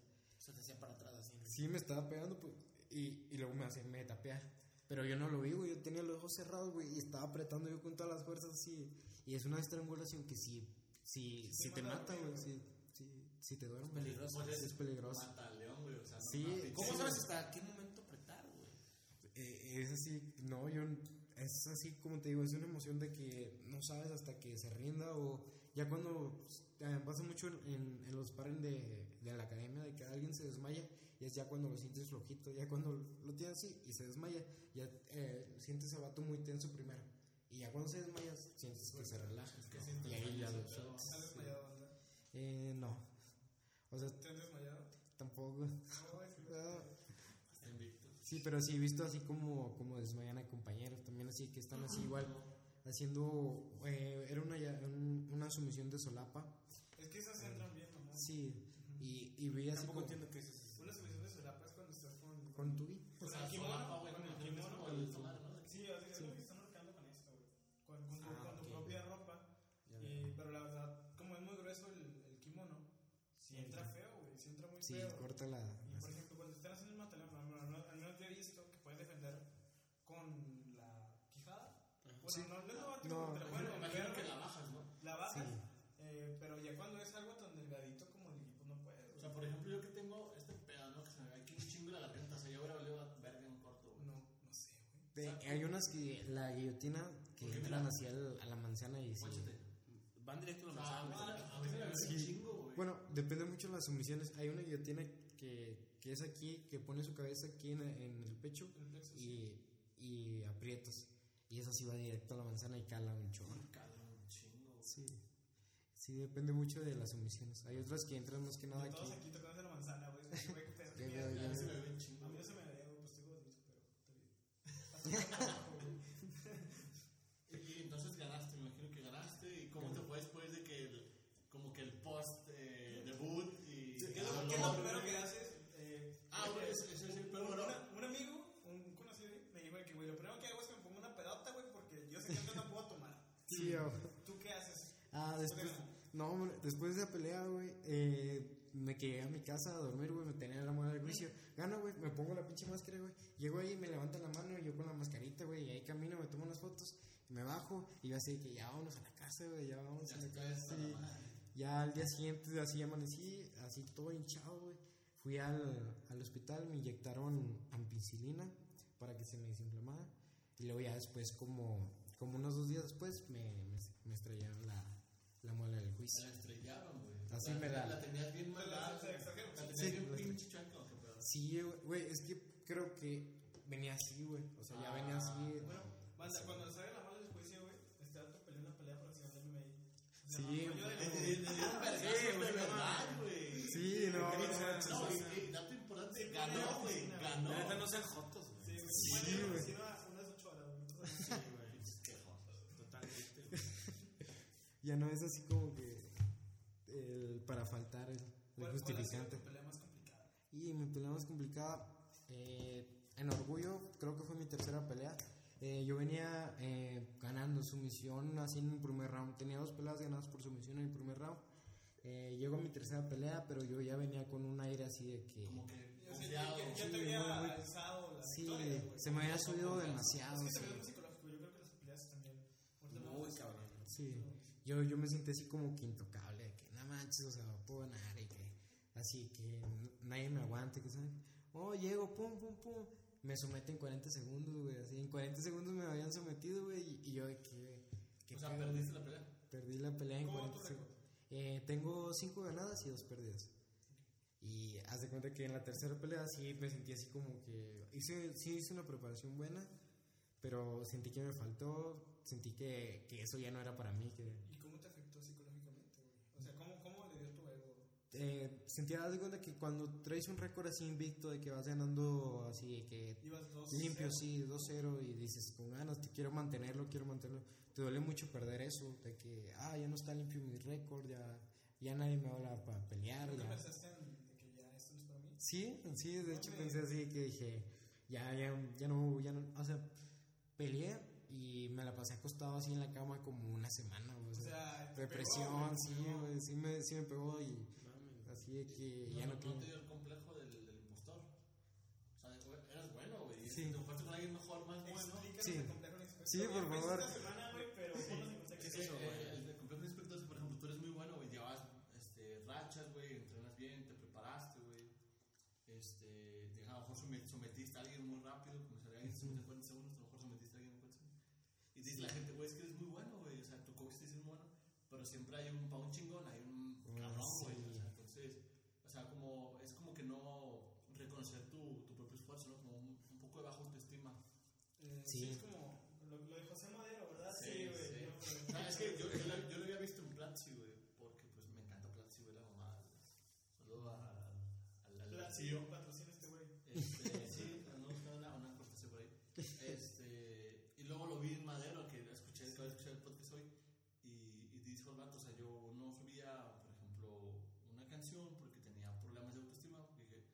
Te hacía para atrás así. Sí, me estaba pegando pues, y, y luego me hacía, me tapear. Pero yo no lo vi, güey, yo tenía los ojos cerrados, güey, y estaba apretando yo con todas las fuerzas así. Y es una estrangulación que sí, sí, sí te mata, güey, sí, sí, sí te duerme. peligroso. Sí, es peligroso. Mata león, güey. O sea, Sí. ¿Cómo sabes hasta qué momento apretar, güey? Eh, es así, no, yo, es así como te digo, es una emoción de que no sabes hasta que se rinda o ya cuando eh, pasa mucho en, los pares de, de la academia de que alguien se desmaya y es ya cuando lo sientes flojito, ya cuando lo tienes así y se desmaya, ya eh, sientes el vato muy tenso primero y ya cuando se desmaya sientes que se relaja y ahí ya lo sueltas. ¿Has desmayado, banda? Eh, no, o sea, ¿Te has desmayado? tampoco. Sí, Ah. Sí, pero sí he visto así como, como desmayan a compañeros, también así que están así igual haciendo, eh, era una, ya- un- una sumisión de solapa, Es que esas entran bien, mamá. sí, y, y vi así Tampoco como, entiendo qué es eso. Una solución de solapa es cuando estás con. con tu Con O sea, kimono, güey, con el kimono. como el solar, ¿no? Sí, es lo que están marcando con esto, güey. Con, con tu, Ah, con tu propia ropa. Y, pero la verdad, como es muy grueso el, el kimono, si entra feo, güey. Si entra muy sí, feo. corta la, Y por ejemplo, cuando están haciendo el mataleón, al menos- al menos yo he visto que puedes defender con la quijada. Bueno, Sí. no, no es lo No, óptimo, pero bueno, Imagino que la bajas, ¿no? la bajas. Sí. eh, pero ya cuando es algo tan delgadito como el equipo, no puedes. O sea, por ejemplo, yo que tengo este pedo, ¿no? Que se me ve aquí un chingo la garganta. O sea, yo hubiera valido verga en corto, güey. no, no sé, güey. de- hay unas que, la guillotina, que entran mira- hacia el- a la manzana y sí. Guáchate. Van directo a O la sea, a manzana. a se Sí. chingo. Bueno, depende mucho de las sumisiones, hay una guillotina que, que es aquí, que pone su cabeza aquí en, en el pecho El plexo, sí. y, y aprietas, y esa sí va directo a la manzana y cala un chorro. Cabrón, un chingo. güey. Sí, sí, depende mucho de las sumisiones. Hay otras que entran más que nada aquí. todos aquí tocándose la manzana, güey. A mí ya. se me ve un chingo. A mí no se me ve, pues estoy gordito, pero está bien. Y entonces ganaste, me imagino que ganaste. ¿Y cómo te fue después de que el, como que el post eh, debut y. ¿Qué es lo, qué es lo primero que haces? Eh, Ah, güey, ese ese es el Pero pero una- un amigo, un, un conocido, me dijo que, güey, lo primero que hago es que me pongo una pedota, güey, porque yo sé que yo no puedo tomar. Sí, ¿Tú qué haces? Ah, después, no, hombre, después de la pelea, güey, eh, me quedé a mi casa a dormir, güey, me tenía la mano del juicio. Gano, güey, me pongo la pinche máscara, güey. Llego ahí, me levantan la mano y yo con la mascarita, güey, y ahí camino, me tomo unas fotos, me bajo y yo así que ya vámonos a la casa, güey, ya vamos Ya a la casa. Ya al día siguiente, así amanecí, así todo hinchado, güey. Fui al, al hospital, me inyectaron ampicilina para que se me desinflamara. Y luego ya después, como, como unos dos días después, me, me, me estrellaron la, la muela del juicio. la estrellaron, güey. Así La- me la- La tenías bien mal. la- la tenías Sí, bien pinche chueca, ¿o qué pedo? Sí, güey, es que creo que venía así, güey. O sea, ya venía así. Bueno, banda, cuando salga la mala del juicio, güey, este dato peleó una pelea profesional de MMA. Sí, güey. güey. Sí, no, No, dato importante, Sí, ganó, sí, güey. sí, Ganó. La neta no sean jotos, güey. Sí, güey. Ya no es así como que el, para faltar el, el ¿Cuál- cuál ha sido justificante. tu pelea más complicada? Y mi pelea más complicada, eh, en orgullo, creo que fue mi tercera pelea. Eh, yo venía eh, ganando sumisión así en el primer round. Tenía dos peleas ganadas por sumisión en el primer round. Eh, llegó mi tercera pelea, pero yo ya venía con un aire así de que. Como que ya, te había muy, muy- alzado la Sí, victoria, se me había subido demasiado. Es que sí. psicológico. Yo creo que las peleas también. Muy a- cabrón. Sí, yo, yo me sentí así como que intocable, de que no manches, o sea, puedo ganar y que así que nadie me aguante, que saben. Oh, llego, pum, pum, pum. Me someten en 40 segundos, güey, así en 40 segundos me habían sometido, güey, y, yo de que, que O sea, perdiste la pelea. perdí la pelea en ¿Cómo va 40 tu segundos. Eh, tengo 5 ganadas y 2 perdidas. Y haz de cuenta que en la tercera pelea sí me sentí así como que hice, sí hice una preparación buena, pero sentí que me faltó, sentí que, que eso ya no era para mí, que ¿Y cómo te afectó psicológicamente, güey? O sea, ¿cómo, cómo le dio tu ego? eh, sentía de cuenta que cuando traes un récord así invicto de que vas ganando así de que limpio, sí, 2-0 y dices con ganas, te quiero mantenerlo, quiero mantenerlo. Te duele mucho perder eso, de que, ah, ya no está limpio mi récord, ya, ya nadie me habla para pelear. ¿Nunca Ya. pensaste en de que ya esto no es para mí? Sí, sí, de hecho pensé así que dije, ya, ya, ya no, ya no, o sea, peleé y me la pasé acostado así en la cama como una semana, o O sea, sea, te depresión, pegó, sí, pegó. güey, sí me, sí me pegó y Mames. así de que No, ya no, no, quiero. te dio el complejo del, del impostor. O sea, eras bueno, güey. Sí. Te fuiste con alguien mejor, más bueno. Explícanos Sí. el complejo del inspector. Sí, por favor. esta semana, güey, pero contexto. ¿Qué es eso, güey? El de complejo de inspector, por ejemplo, tú eres muy bueno, güey. Llevas este, rachas, güey. Entrenas bien, te preparaste, güey. Este, de- a lo mejor somet- sometiste a alguien muy rápido, como si alguien se somete en 40 segundos, a lo mejor sometiste a alguien en 40 segundos. Y dice la gente, güey, es que eres muy bueno, güey. O sea, tu coach te dice es muy bueno, pero siempre hay un, para un chingón, hay un Ah, cabrón, sí. güey. O sea, entonces, o sea, como, es como que no reconocer tu, tu propio esfuerzo, ¿no? Como un, un poco de baja autoestima. Eh, Sí. sí. es como lo, lo de José Madero, ¿verdad? Sí, Sí, güey. sí. No, es que yo, yo, lo- yo lo había visto en Platzi, güey, porque pues me encanta Platzi, güey, la mamá. Saludo a- al al- La- al sí, CEO. patrocina este güey. Este, sí, no, no, una, una cortesía por ahí. Este, y luego lo vi en Madero, que escuché, acabo de escuchar el podcast hoy, o sea, yo no subía, por ejemplo, una canción porque tenía problemas de autoestima, porque dije,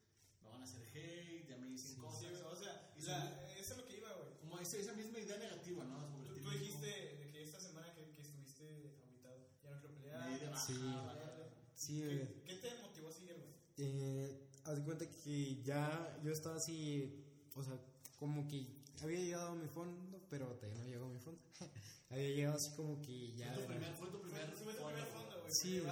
me van a hacer hate, ya me dicen Sí, cosas. güey, o sea, Y la- eso es lo que iba, güey. Como esa, esa misma idea negativa, ¿no? Sobre Tú, tú dijiste que esta semana que, que estuviste aguitado, ya no quiero pelear. Baja, Sí. baja. Sí, güey. ¿Qué, ¿Qué te motivó a seguir, güey? Eh, haz de cuenta que ya yo estaba así, o sea, como que había llegado a mi fondo, pero todavía no llegó a mi fondo. había llegado así como que ya. Fue tu primer, fue tu primer Fue tu primer fondo, güey. Sí.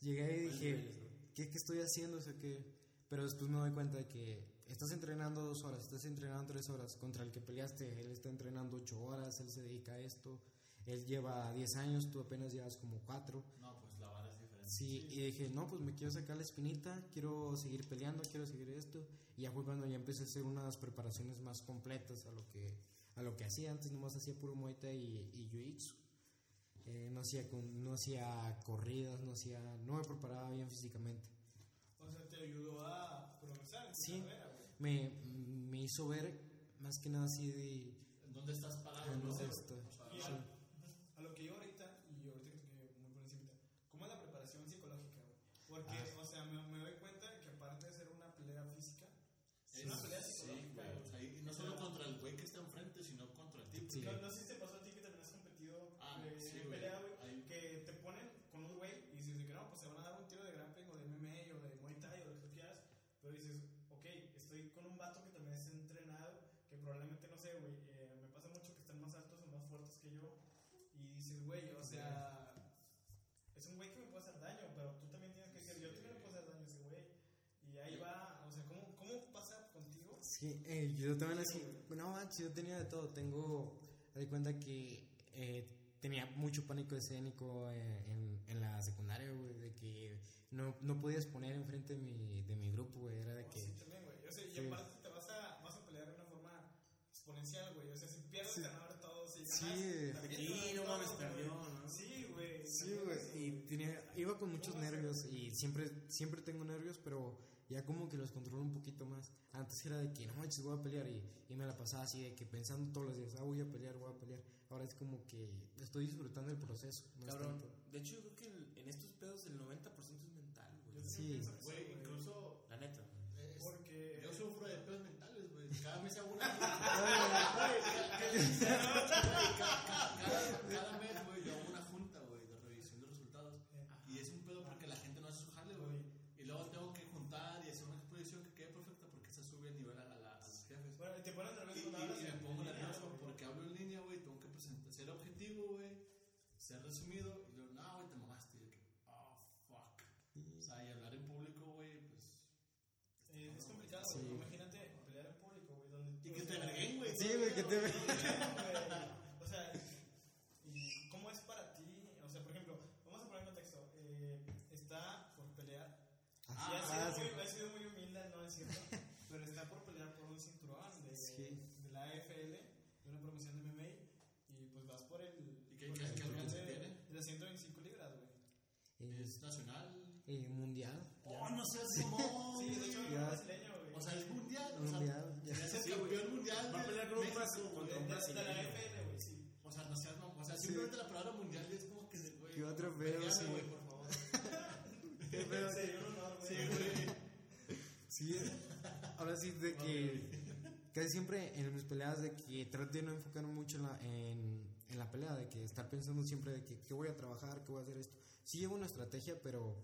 Llegué y dije. ¿qué, ¿qué estoy haciendo? O sea, que... Pero después me doy cuenta de que estás entrenando dos horas, estás entrenando tres horas. Contra el que peleaste, él está entrenando ocho horas, él se dedica a esto. Él lleva 10 años, tú apenas llevas como cuatro. No, pues la vara es diferente. Sí, y dije, no, pues me quiero sacar la espinita, quiero seguir peleando, quiero seguir esto. Y ya fue cuando ya empecé a hacer unas preparaciones más completas a lo que, a lo que hacía antes, nomás hacía puro Muay Thai y, y Jiu-Jitsu. Eh, no, hacía con- no hacía corridas, no, hacía, no me preparaba bien físicamente. O sea, te ayudó a progresar Sí. carrera. Me, me hizo ver más que nada así de... ¿Dónde estás parado? Ah, no Y Sí. a, a lo que yo ahorita, y ahorita que muy por encima, ¿cómo es la preparación psicológica? Porque, Ah. o sea, me, me doy cuenta que aparte de ser una pelea física, es Es- una pelea sí, psicológica, güey. O güey. sea, y no solo contra el güey que está enfrente, sino contra el tipo. Sí. No, no sé si te pasó a ti que también has competido Ah, eh, sí, en güey. pelea, güey, Ahí- que te ponen con un güey y dices de que no, pues se van a dar un tiro de grappling o de MMA o de Muay Thai o de lo que tú quieras, pero dices, ok, estoy con un vato que también es entrenado, que probablemente, no sé, güey, eh, me pasa mucho que están más altos o más fuertes que yo, y dices, güey, o sea, es un güey que me puede hacer daño, pero tú también tienes que decir, yo también le puedo hacer daño a ese güey, y ahí va, o sea, ¿cómo, cómo pasa contigo? Sí, eh, yo también así, no manches, yo tenía de todo, tengo, me di cuenta que eh, tenía mucho pánico escénico eh, en, en la secundaria, güey, de que no, no podías poner enfrente de mi, de mi grupo, güey, era de Oh, que... sí, también, güey. O sea, y aparte te vas a, vas a pelear de una forma exponencial, güey. O sea, si pierdes, Sí. te Sí. también te Sí, no mames, perdió, ¿no? Sí, güey. Sí, güey, y tenía, iba con muchos nervios y siempre, siempre tengo nervios, pero ya como que los controlo un poquito más. Antes era de que, no manches, voy a pelear y, y me la pasaba así, de que pensando todos los días, ah, voy a pelear, voy a pelear. Ahora es como que estoy disfrutando el proceso. no Cabrón, de hecho yo creo que en, en estos pedos el 90% es mental, güey. Sí. Güey, incluso. La neta. eh, es- Porque. Yo sufro de pedos mentales, güey. Cada mes hago una. Cada, cada mes, güey, yo hago una junta, güey, de revisión de resultados. Y es un pedo porque la gente no hace su jale, güey. Y luego tengo que juntar y hacer una exposición que quede perfecta porque esa sube el nivel a, la- a la- a los jefes. Bueno, y te pones nervioso cuando hablas. y me pongo nervioso porque hablo en línea, güey. Tengo que presentar, ser objetivo, güey. Ser resumido. Y luego, no, güey, te mamaste. Y yo que, oh, fuck. O sea, y hablar en público, güey, pues. Eh, es complicado, Sí. güey. Imagínate pelear en público, güey. Donde Y que te verguen, güey. Sí, güey, que te... güey. O sea, ¿y cómo es para ti? O sea, por ejemplo, vamos a poner en contexto. Eh, está por pelear. Ah, Y ha, sido ah, sí. muy, ha sido muy humilde, no es cierto. pero está por pelear por un cinturón de, Sí. de la AFL, de una promoción de MMA. Y pues vas por el. ¿Y qué- por qué- el de, tiene? de las 125 libras, güey. Eh, Es nacional. eh, mundial. Oh, no seas mamón. Sí, de hecho, es brasileño, güey. O sea, es mundial. O sea, Mundial, ya. es el Sí, campeón mundial. Va a pelear con un México, Brasil- güey. contra de, un de- de la brasileño. FN, güey, sí. O sea, no seas mamón. O sea, simplemente la palabra mundial es como que güey. Qué otro pedo, ahora sí, de que casi siempre en mis peleas de que trato de no enfocarme mucho en la, en, en la pelea, de que estar pensando siempre de que, que voy a trabajar, que voy a hacer esto. Sí llevo una estrategia, pero,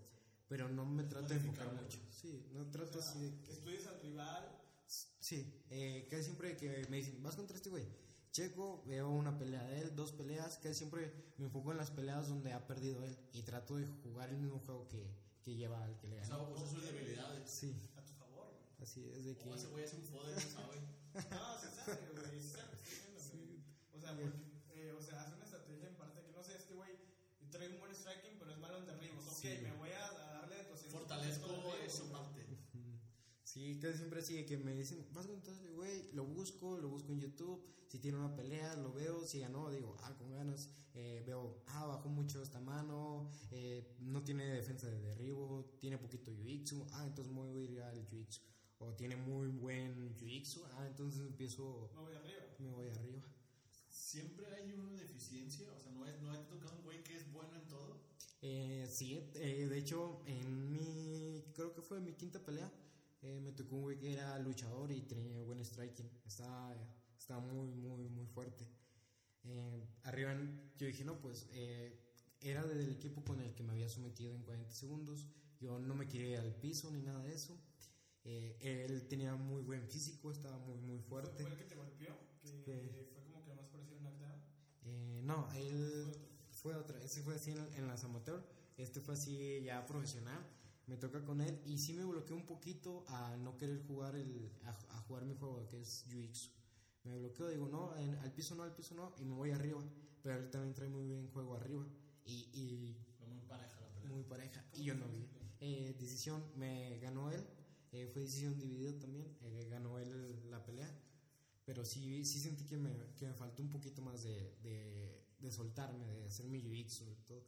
pero no me trato de enfocar mucho. Sí, no trato así de Que estudies al rival. Sí, eh, casi siempre que me dicen, vas contra este güey, checo, veo una pelea de él, dos peleas, casi siempre me enfoco en las peleas donde ha perdido él y trato de jugar el mismo juego que, que lleva al que le O sea, ganó. usa sus debilidades. Sí, A tu favor, güey. Así es de que... O ese güey es un foder, no sabe. No, se sabe, güey. Se sabe. O sea, porque, eh, o sea, hace una estrategia en parte que no sé, este güey trae un buen striking, pero es malo en derribos. Ok, Sí. me voy a, darle 200. Fortalezco güey. parte. Sí, casi siempre así que me dicen, vas contra ese güey, lo busco, lo busco en YouTube, si tiene una pelea, lo veo, si ganó, digo, ah, con ganas, eh, veo, ah, bajó mucho esta mano, eh, no tiene defensa de derribo, tiene poquito jiu-jitsu, ah, entonces me voy a ir al jiu-jitsu, o tiene muy buen jiu-jitsu, ah, entonces empiezo, Me voy arriba. me voy arriba. Siempre hay una deficiencia. O sea, no, es, no hay tocado un güey que es bueno en todo. Eh, sí, eh, de hecho, en mi, creo que fue mi quinta pelea, eh, me tocó un güey que era luchador y tenía buen striking. Estaba, estaba muy, muy, muy fuerte. Eh, arriba, yo dije, no, pues eh, era del equipo con el que me había sometido en 40 segundos. Yo no me quería ir al piso ni nada de eso. Eh, él tenía muy buen físico, estaba muy, muy ¿Fue, fuerte. fue el que te golpeó? Que Sí. fue como que más parecido a un knockdown. Eh, no, él Fue otra, ese fue así en, en las amateur, este fue así ya profesional, me toca con él y sí me bloqueó un poquito a no querer jugar el, a, a jugar mi juego que es Jiu-Jitsu. Me bloqueo, digo no, en- al piso no, al piso no y me voy arriba, pero él también trae muy bien juego arriba y, y Fue muy pareja la pelea. muy pareja y yo no vi. Eh, decisión, me ganó él, eh, fue decisión dividida también, eh, ganó él la pelea, pero sí, sí sentí que me, que me faltó un poquito más de, de, de soltarme, de hacer mi jiu-jitsu y todo.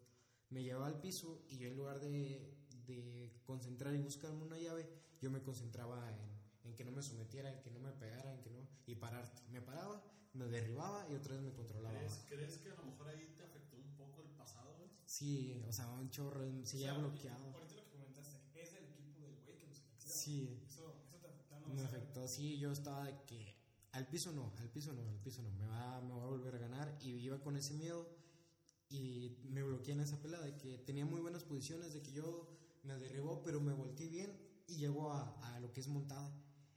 Me llevaba al piso y yo en lugar de, de concentrar y buscarme una llave, yo me concentraba en, en que no me sometiera, en que no me pegara, en que no, y pararte. Me paraba, me derribaba y otra vez me controlaba. ¿Crees, ¿Crees que a lo mejor ahí te afectó un poco el pasado? Sí, o sea, un chorro, se O ya sea, bloqueado. Ahorita lo que comentaste, es del equipo del güey que nos afectó. Sí, Eso, eso te me O sea, afectó. Sí, yo estaba de que al piso no, al piso no, al piso no. Me va, me va a volver a ganar. Y iba con ese miedo y me bloqueé en esa pelea de que tenía muy buenas posiciones, de que yo me derribó, pero me volteé bien y llegó a, a lo que es montada.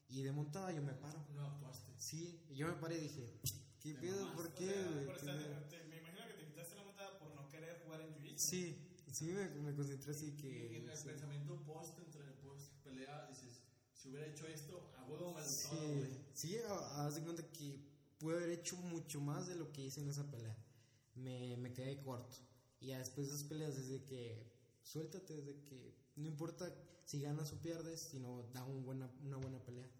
Y de montada yo me paro. No actuaste. Sí, y yo me paré y dije, ¿qué pedo? mamaste, ¿Por o qué? sea, güey? por ¿Qué estar- pedo?". te- me imagino que te quitaste la montada por no querer jugar en Jiu-Jitsu. Sí, sí me, me concentré así Y que... en el sí. pensamiento post entre post pelea si hubiera hecho esto, a huevo me lo Sí, sí, a- haz de cuenta que pude haber hecho mucho más de lo que hice en esa pelea. Me, me quedé corto. Y ya después de esas peleas, desde que suéltate, desde que no importa si ganas o pierdes, sino da un buena, una buena pelea.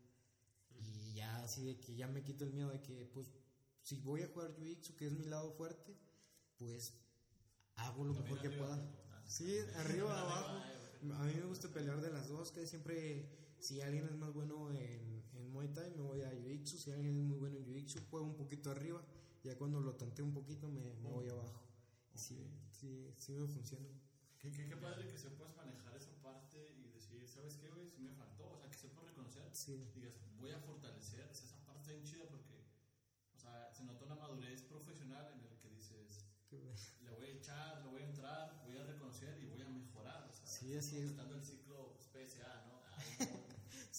Y ya así de que ya me quito el miedo de que, pues, si voy a jugar Jiu-Jitsu, que es mi lado fuerte, pues hago lo mejor que pueda. Sí, arriba, abajo. A mí me gusta pelear de las dos, que siempre, si alguien es más bueno en, en Muay Thai, me voy a Jiu-Jitsu, si alguien es muy bueno en Jiu-Jitsu, juego un poquito arriba, ya cuando lo tanteo un poquito me, me voy abajo. Y sí, sí, sí me funciona. Qué, qué, qué padre que sepas manejar esa parte y decir, ¿sabes qué, güey? Si me faltó, o sea, que sepas reconocer. Sí. Digas, voy a fortalecer o sea, esa parte bien chida porque, o sea, se nota una madurez profesional en el que dices, le voy a echar, le voy a entrar, voy a reconocer y voy a mejorar. O sea, Sí, así es. el ciclo PSA, no.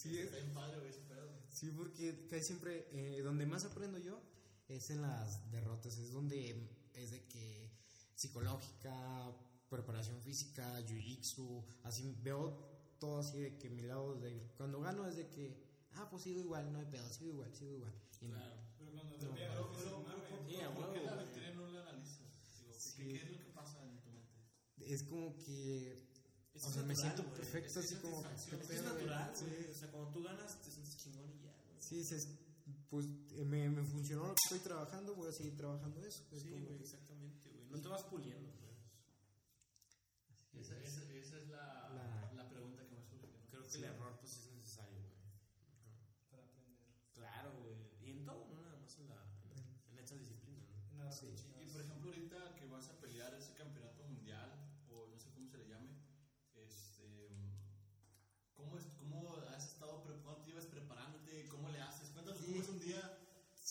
Sí, Está bien padre, güey, ese pedo. Sí, porque casi siempre, eh, donde más aprendo yo es en las derrotas, es donde es de que psicológica, preparación física, jiu-jitsu, así veo todo así de que mi lado de cuando gano es de que, ah, pues sigo igual, no hay pedo, sigo igual, sigo igual. Y no- Claro. Pero cuando te No, pierdes, Pero, dices, pero, "No, pero, güey". Sí, a ¿por qué huevo, la güey. victoria no la analizas? Digo, Sí. ¿qué, ¿Qué es lo que pasa en tu mente? es como que, Es o sea, me natural, siento güey. perfecto Es así como, ¿qué es pedo, güey? natural, Sí. güey. O sea, cuando tú ganas, te sientes chingón y ya, güey. Sí, dices, pues eh, me, me funcionó lo que estoy trabajando, voy a seguir trabajando eso. Es Sí, güey, que- exactamente, güey. No te vas puliendo, pues. Esa, esa, esa es la, La- que el error pues es necesario, güey. Para aprender. Claro, güey. Y en todo, no nada más en, la, en, en estas disciplinas, ¿no? Nada, Sí.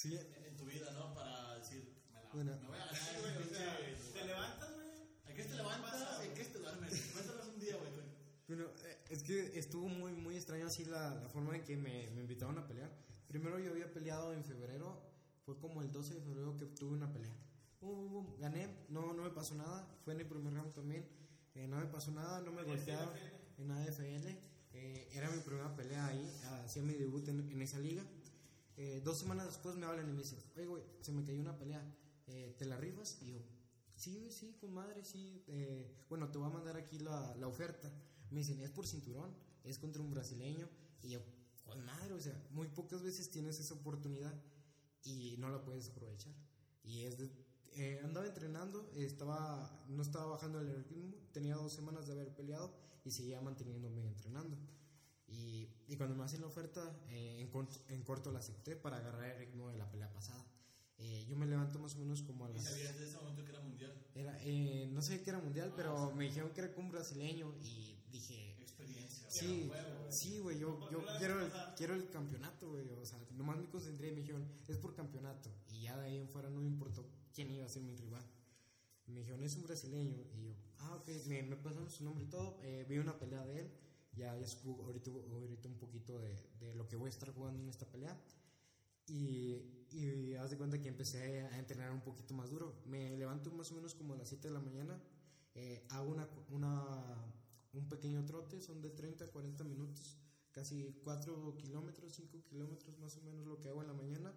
Sí, en, en tu vida, ¿no? Para decir, me, la, Bueno. me voy a ganar. Sí, güey, o sea, te levantas, güey. ¿A qué te levantas? ¿En qué te duermes? Cuéntanos un día, güey. Bueno, eh, es que estuvo muy, muy extraño así la, la forma en que me, me invitaron a pelear. Primero yo había peleado en febrero, fue como el 12 de febrero que tuve una pelea. Bum, bum, bum, gané, no, no me pasó nada, fue en el primer round también, eh, no me pasó nada, no me golpearon en AFL. eh, era mi primera pelea ahí, hacía mi debut en, en esa liga. Eh, dos semanas después me hablan y me dicen, oye, güey, se me cayó una pelea, eh, ¿te la rifas? Y yo, sí, sí, con madre, sí. eh, bueno, te voy a mandar aquí la, la oferta. Me dicen, es por cinturón, es contra un brasileño. Y yo, con madre, o sea, muy pocas veces tienes esa oportunidad y no la puedes aprovechar. Y es de- eh, andaba entrenando, estaba, no estaba bajando el ritmo, tenía dos semanas de haber peleado y seguía manteniéndome entrenando. Y, y cuando me hacen la oferta, eh, en, corto, en corto la acepté para agarrar el ritmo de la pelea pasada. Eh, yo me levanto más o menos como a ¿Y las... sabías de ese momento que era mundial? Era, eh, no sabía que era mundial, pero me dijeron que era con un brasileño y dije, Experiencia. sí, sí, güey, yo, yo quiero, el, quiero el campeonato, güey, o sea, nomás me concentré y me dijeron, es por campeonato, y ya de ahí en fuera no me importó quién iba a ser mi rival. Me dijeron, es un brasileño, y yo, ah, ok, me, me pasaron su nombre y todo, eh, vi una pelea de él, ya, supo ahorita, ahorita un poquito de, de lo que voy a estar jugando en esta pelea. Y, y haz de cuenta que empecé a entrenar un poquito más duro. Me levanto más o menos como a las 7 de la mañana. eh, hago una, una, un pequeño trote, son de 30 a 40 minutos. Casi 4 kilómetros, 5 kilómetros más o menos lo que hago en la mañana.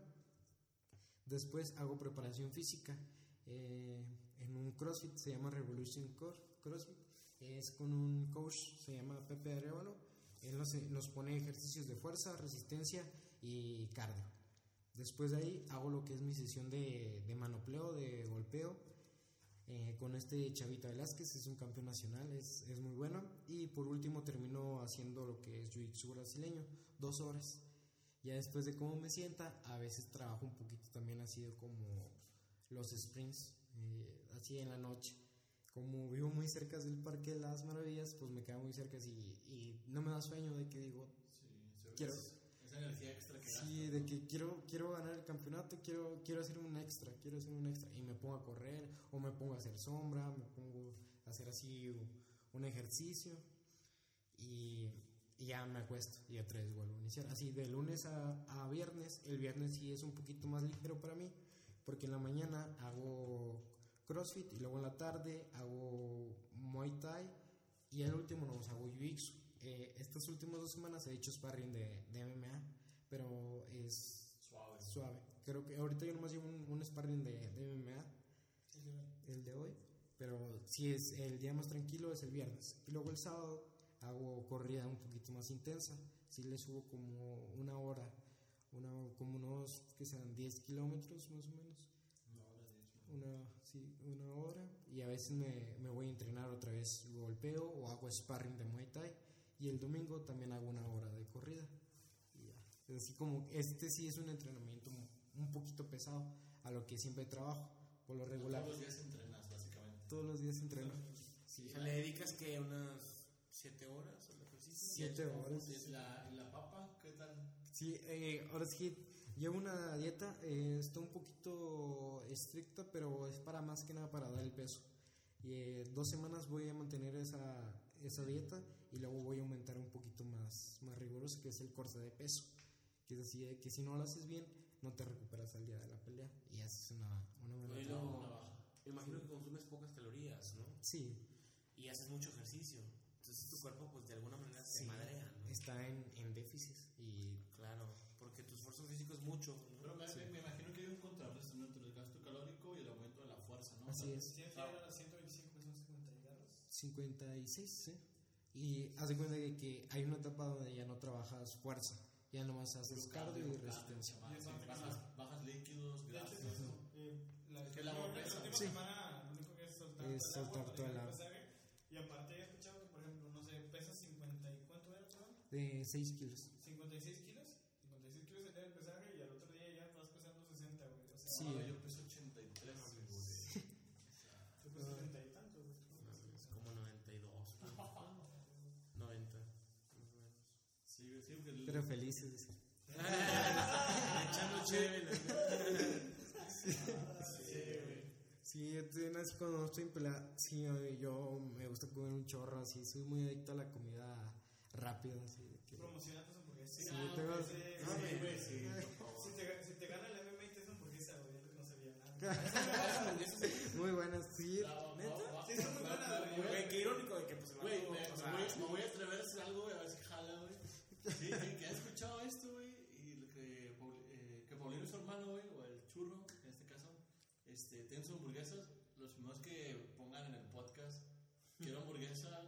Después hago preparación física. eh, en un CrossFit, se llama Revolution CrossFit. Es con un coach, se llama Pepe Arevalo. Él nos, nos pone ejercicios de fuerza, resistencia y cardio. Después de ahí hago lo que es mi sesión de, de manopleo, de golpeo, eh, con este Chavita Velázquez, es un campeón nacional, es, es muy bueno. Y por último termino haciendo lo que es Jiu-Jitsu brasileño, dos horas. Ya después de cómo me sienta, a veces trabajo un poquito también así como los sprints, eh, así en la noche. Muy cerca del Parque de las Maravillas, pues me queda muy cerca y, y no me da sueño de que digo, Sí, Quiero- es- Esa energía extra que Sí, de que quiero, quiero ganar el campeonato, quiero, quiero hacer un extra, quiero hacer un extra. Y me pongo a correr, o me pongo a hacer sombra, me pongo a hacer así un ejercicio. Y, y ya me acuesto y otra vez vuelvo a iniciar. Así de lunes a, a viernes, el viernes sí es un poquito más ligero para mí, porque en la mañana hago CrossFit y luego en la tarde hago Muay Thai y el último nos hago Jiu-Jitsu. Eh, estas últimas dos semanas he hecho sparring de, de MMA, pero es Suave. suave. Creo que ahorita yo nomás llevo un, un sparring de, de MMA, el de hoy, pero si es el día más tranquilo es el viernes. Y luego el sábado hago corrida un poquito más intensa, si le subo como una hora, una, como unos que sean 10 kilómetros más o menos Una sí, una hora y a veces me, me voy a entrenar otra vez golpeo o hago sparring de Muay Thai y el domingo también hago una hora de corrida. Y ya. Es Así como este sí es un entrenamiento un- poquito pesado a lo que siempre trabajo por lo regular. Todos los días entrenas, básicamente. Todos los días entreno. Sí, ¿Le dedicas que unas 7 horas al ejercicio? Siete horas. ¿Y la, la papa? ¿Qué tal? Sí, eh, ahora sí que llevo una dieta, eh, está un poquito estricta, pero es para más que nada para dar el peso. Y eh, dos semanas voy a mantener esa, esa dieta y luego voy a aumentar un poquito más, más riguroso, que es el corte de peso. Que es así, de que si no lo haces bien, no te recuperas al día de la pelea y haces una, una buena no, me imagino que consumes pocas calorías, ¿no? Sí, Y haces mucho ejercicio. Entonces tu cuerpo, pues de alguna manera se Sí. madrea, ¿no? está en, en déficit y Claro, porque tu esfuerzo físico es mucho. ¿no? Pero me, me- me imagino que hay un contrarresto ¿no? entre el gasto calórico y el aumento de la fuerza, ¿no? así O sea, es. Tienes que llegar a las 125, que son 50 garras. 56, sí. Y haz de cuenta de que hay una etapa donde ya no trabajas fuerza, ya nomás haces cardio y resistencia. cardio, es sí, bajas, bajas líquidos, es grasas. eso. Eh, la, Que la la última Sí. semana lo único que es soltar, Es todo el agua soltar agua. pesaje. Y aparte he escuchado que, por ejemplo, no sé, pesas 50 y cuánto era, perdón? de 6 kilos. 56 kilos. Sí. Ahora yo peso 83, güey. tú pesas 30 y tantos, güey. Como 92. güey. 90. más o menos. Sí, güey, sí, porque el- Pero felices. Echando chévere. Sí, yo también así cuando no estoy en pelea, sí, eh, yo me gusta comer un chorro, así, soy muy adicto a la comida rápida, así, de que... Promociona tus hamburguesas. Sí, Ah, tengo- sí, Sí, sí, güey, sí, Muy buenas, sí. ¿Neta? Sí, está muy va- buena, va- güey. qué irónico de que pues Güey, me, o me sea, voy, me voy a atrever a hacer algo, güey, a ver si jala, güey. Sí, sí, que ha escuchado esto, güey, y que, eh, que Paulino es su hermano, güey, o el churro, en este caso, este, tienen sus hamburguesas. Los primeros que pongan en el podcast, quiero hamburguesa,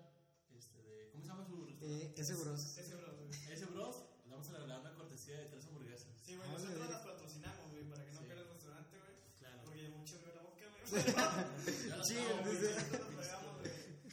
este, de, ¿cómo se llama su restaurante? Eh, ese bros. Ese bro, güey. Ese bros, le vamos a regalar una cortesía de tres hamburguesas. Sí, güey, Ah, nosotros las patrocinamos, güey, para que no Sí. pierdas el restaurante, güey. Claro. Porque ya mucho Sí, güey.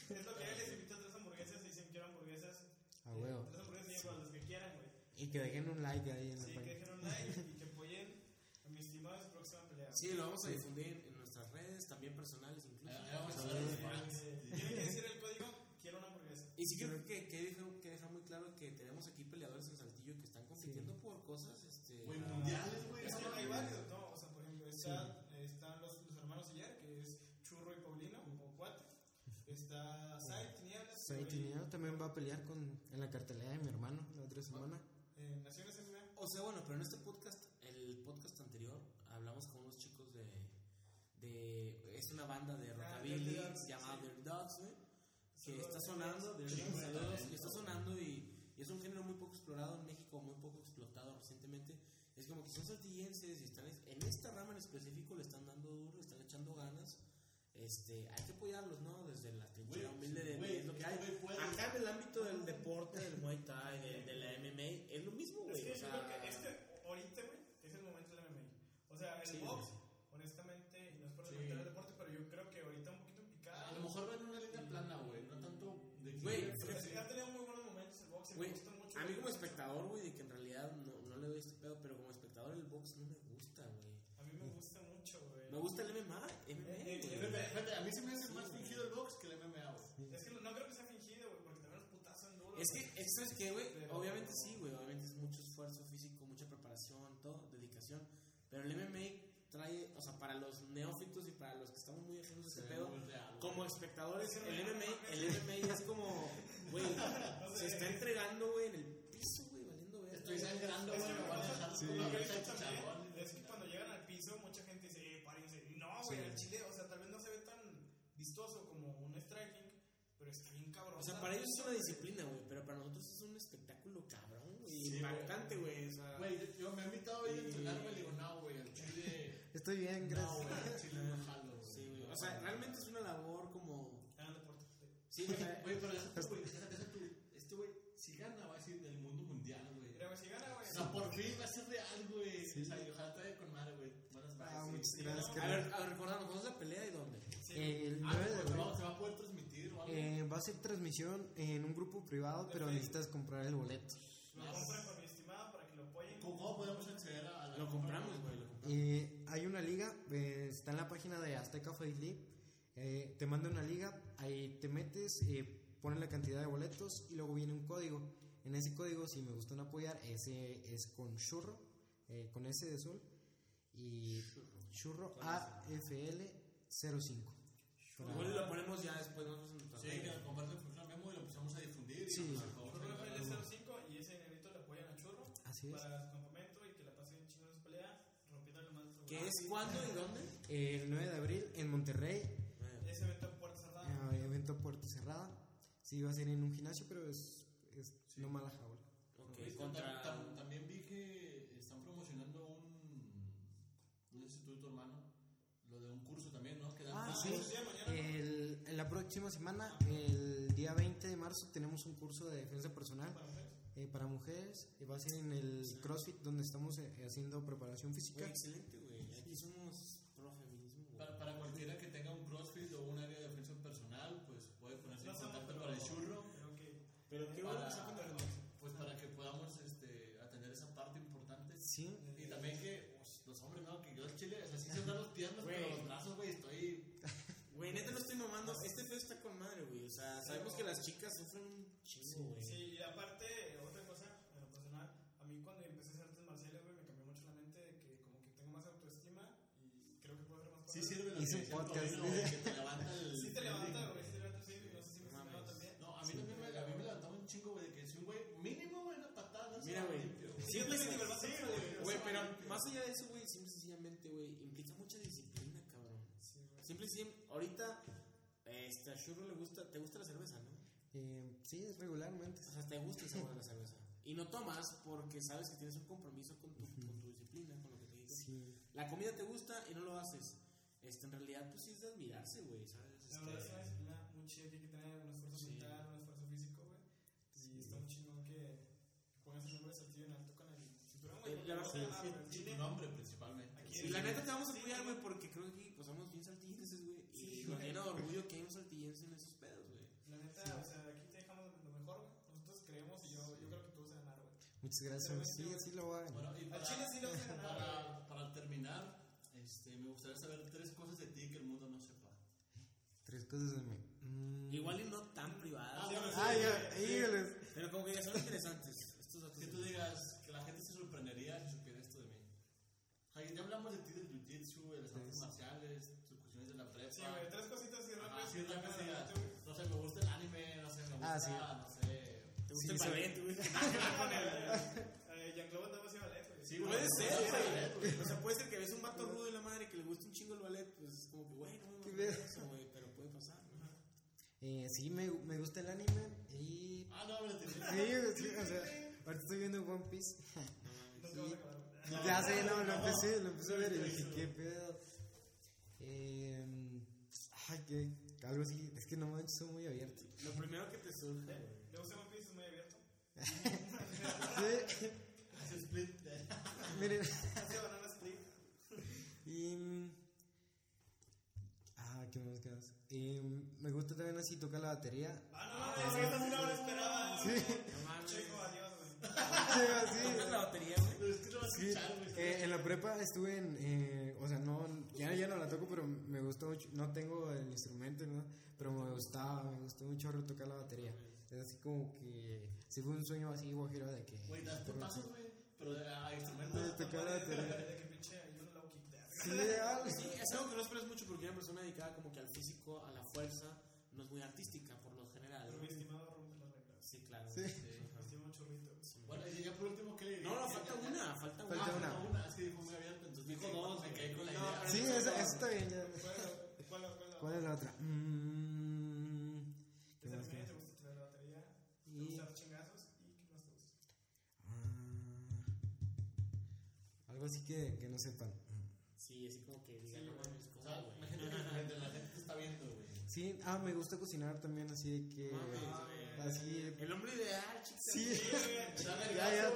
Es lo que él les invita a tres hamburguesas y dicen quiero hamburguesas. A huevo. Tres hamburguesas y para los que quieran, güey. Y que dejen un like ahí en la Sí, que dejen un like y que apoyen a mi estimado en su próxima pelea. Sí, lo vamos a difundir en nuestras redes, también personales incluso. Ahí vamos a Tienen que decir el código, quiero una hamburguesa. Y sí creo que, que, dejar, que dejar muy claro que tenemos aquí peleadores en Saltillo que están compitiendo por cosas, este... Mundiales, güey. Es que hay varios, ¿no? O sea, por ejemplo, está, están los, los hermanos Ayer, que es Churro y Paulino, como cuates. Está Sai Tinieblas. Sai Tinieblas también va a pelear con, en la cartelera de mi hermano la otra semana. Eh, Naciones MMA. O sea, bueno, pero en este podcast, el podcast anterior, hablamos con unos chicos de... de es una banda de rockabilly Dirty Dogs, llamada sí. Dirty Dogs, güey. Que está sonando, Sí, Dogs, y está sonando y, y es un género muy poco explorado en México, muy poco explotado recientemente. Es como que son saltillenses y están en esta rama en específico le están dando duro, le están echando ganas. Este, hay que apoyarlos, ¿no? Desde la trinchera humilde de, de lo que hay. Acá en el ámbito del deporte, del Muay Thai, de, de la MMA, es lo mismo, Es güey. que o yo sea, creo que este, ahorita, güey, es el momento del MMA. O sea, el Sí, box, Es que, güey. es que, ¿sabes qué, güey? Obviamente sí, güey, obviamente es mucho esfuerzo físico, mucha preparación, todo, dedicación, pero el MMA trae, o sea, para los neófitos y para los que estamos muy ajenos a este pedo, como espectadores, el. MMA, el MMA es como, güey, se está entregando, güey, en el piso, güey, valiendo ver. Estoy sangrando, güey, Sí. Es que cuando llegan al piso, mucha gente dice, eh, párense. No, güey, Sí. el chile, o sea, tal vez no se ve tan vistoso como un striking, pero está bien cabrón. O sea, para ellos es una disciplina, pero para nosotros es un espectáculo cabrón, güey, Sí, impactante, güey, o sea... Güey, yo- yo me he invitado a ir a entrenar, güey, digo, no, güey, al chile. Estoy bien, No, gracias. güey, al chile no jalo, güey. Sí, güey, o sea, realmente es una labor como... Hagan deporte. Sí, Güey, pero deja tú, güey, deja tú. Este güey, si gana, va a decir del mundo mundial, güey. Güey, si gana, güey. O sea, por fin va a ser real, güey. O sea, y ojalá te vaya con madre, güey. Buenas Ah, vibes. muchas sí, gracias, no, a ver, a ver, recordando, ¿cuándo es la pelea y dónde? Sí. El Ah, 9 de Eh, va a ser transmisión en un grupo privado, pero necesitas comprar el boleto. Lo compran con mi estimado para que lo apoyen. ¿Cómo, cómo podemos acceder a la Lo compramos, güey, lo compramos. Eh, hay una liga, eh, está en la página de Azteca Fight League. Eh, te manda una liga, ahí te metes, eh, pones la cantidad de boletos y luego viene un código. En ese código, si me gustan apoyar, ese es con churro, eh, con S de sol y churro AFL05. Para- Igual lo ponemos ya después nosotros nuestras Sí, que comparte información a Memo y lo empezamos a difundir. Sí. Y, por favor, Churro ayúdanos. FL05 y ese negrito le apoyan a Churro Así es. para su campamento y que la pasen chingón en su pelea, rompiendo el más ¿Qué es cuándo y dónde? El 9 de abril en Monterrey, Ese evento en puerta cerrada. eh, evento puerta cerrada. Sí, va a ser en un gimnasio, pero es, es no mala jaula. Ok, Tam- contra... tam- También vi que también, ¿no? Que dan Ah, sí. el en la próxima semana, el día 20 de marzo, tenemos un curso de defensa personal Para mujeres. eh, para mujeres. eh, va a ser en el CrossFit, donde estamos eh, haciendo preparación física. Güey, excelente, güey. Aquí somos con madre, güey. O sea, sabemos que las chicas sufren un chingo, güey. Sí, y aparte, otra cosa, en lo personal, a mí cuando empecé a hacer artes marciales, güey, me cambió mucho la mente de que como que tengo más autoestima y creo que puedo hacer más cosas. Sí sirve Hice un podcast. Que te levanta el. Sí te el levanta, güey, sí te levanta, sí, no sé si me mames. también. No, a mí también me, a mí me levantaba un chingo, güey, de que si un güey, mínimo, güey, una patada, Mira, güey. Sí, güey, sí, güey. Güey, pero más allá de eso, güey, simple y sencillamente, güey, implica mucha disciplina, cabrón. Sí, güey. Simple y sencillamente, ahorita, este, a Shurro le gusta, te gusta la cerveza, ¿no? Eh, sí, regularmente. O sea, te gusta el sabor de la cerveza. Y no tomas porque sabes que tienes un compromiso con tu, con tu disciplina, con lo que te digo. Sí. La comida te gusta y no lo haces. Este, en realidad, pues sí es de admirarse, güey, ¿sabes? La verdad es Este, una disciplina muy chida que hay que tener, un esfuerzo Sí. mental, un esfuerzo físico, güey. Y está muy chingón que pongas el nombre de Saltillo en alto con el cinturón, güey. Eh, la se Sí, sí, sí, nombre principalmente. Aquí Y la neta te vamos a Sí, apoyar, güey, güey. porque creo que pues, somos bien saltillenses, güey. Sí, nos güey. llena de orgullo que hay un saltillense en esos pedos, güey. La neta, o sea, aquí te dejamos lo mejor, güey. Nosotros creemos y yo, yo creo que tú vas a ganar, güey. Muchas gracias. Sí, sí lo voy a ganar. Bueno, y Al para, chile sí lo vas a ganar, para, para terminar, este, me gustaría saber tres cosas de ti que el mundo no sepa. Tres cosas de mí. Mm. Igual y no tan privadas, Sí, sí, Ah, sí, ya, sí. híjoles. pero como que ya son interesantes. Estos. Que tú digas que la gente se sorprendería si supiera esto de mí. Ya hablamos de ti Sí, güey, tres cositas así que rápido digas, adelante, güey. no sé, me gusta el anime, no sé, me gusta, Ah, sí. no sé. ¿Te gusta Sí, el ballet, güey? Con el. eh, Jean-Claude andaba así ballet, güey. Sí, Puede ser, güey. O sea, puede ser que ves un vato rudo y la madre que le gusta un chingo el ballet, pues es como que, güey, no Qué me eso, güey, pero puede pasar. ¿no? Eh, sí, me, me gusta el anime. Y. Ah, no, me lo. Sí, sí, o sea, ahorita estoy viendo One Piece. Güey. Ya sé, no, lo empecé, lo empecé a ver y dije, qué pedo. Eh, ay, que algo así, es que no manches, soy muy abierto. Lo primero que te surge. ¿Le gusta One Piece? Es muy abierto. Sí, Hace split. miren. Hace banana split. Y. mm, Ah, qué más, más. Y mm, me gusta también así tocar la batería. Ah, no, no, no, esta sí no la esperaba. Sí. Checo, adiós. Sí, ¿Tocas sí. la batería, güey? Es que no vas a Sí, eh, en la prepa estuve en, eh, o sea, no, ya, ya no la toco, pero me gustó mucho, no tengo el instrumento, ¿no? pero me gustaba, me gustó mucho tocar la batería. Es así como que, sí fue un sueño así guajiro de que... Güey, das putazos, güey. Pero de- a instrumentos. de tocar la batería. De que pinche, yo no la voy a quitar. Sí, algo Sí, es algo que no esperas mucho porque una persona dedicada como que al físico, a la fuerza, no es muy artística por lo general. Pero mi estimado rompe las reglas. Sí, claro. Sí. Chorrito. No, no, falta una, falta Falta una. una. Ah, una. Es que dijo muy abierto, entonces Dijo dos, me quedé con la idea. Sí, eso, está bien. ¿Cuál, cuál, cuál, ¿Cuál es la otra? Mm, ¿qué más, te gusta tirar la batería, te Y- gusta dar chingazos y ¿qué más te gusta? Ah, algo así que, que no sepan. Sí, así como que Sí, no güey. mames, O ¿cómo, sea, güey? la gente, la gente, la gente te está viendo, güey. Sí, ah, me gusta cocinar también, así de que... Mames, Ah, güey. Así... El hombre ideal, chicos. Sí. Dale Ya, ya,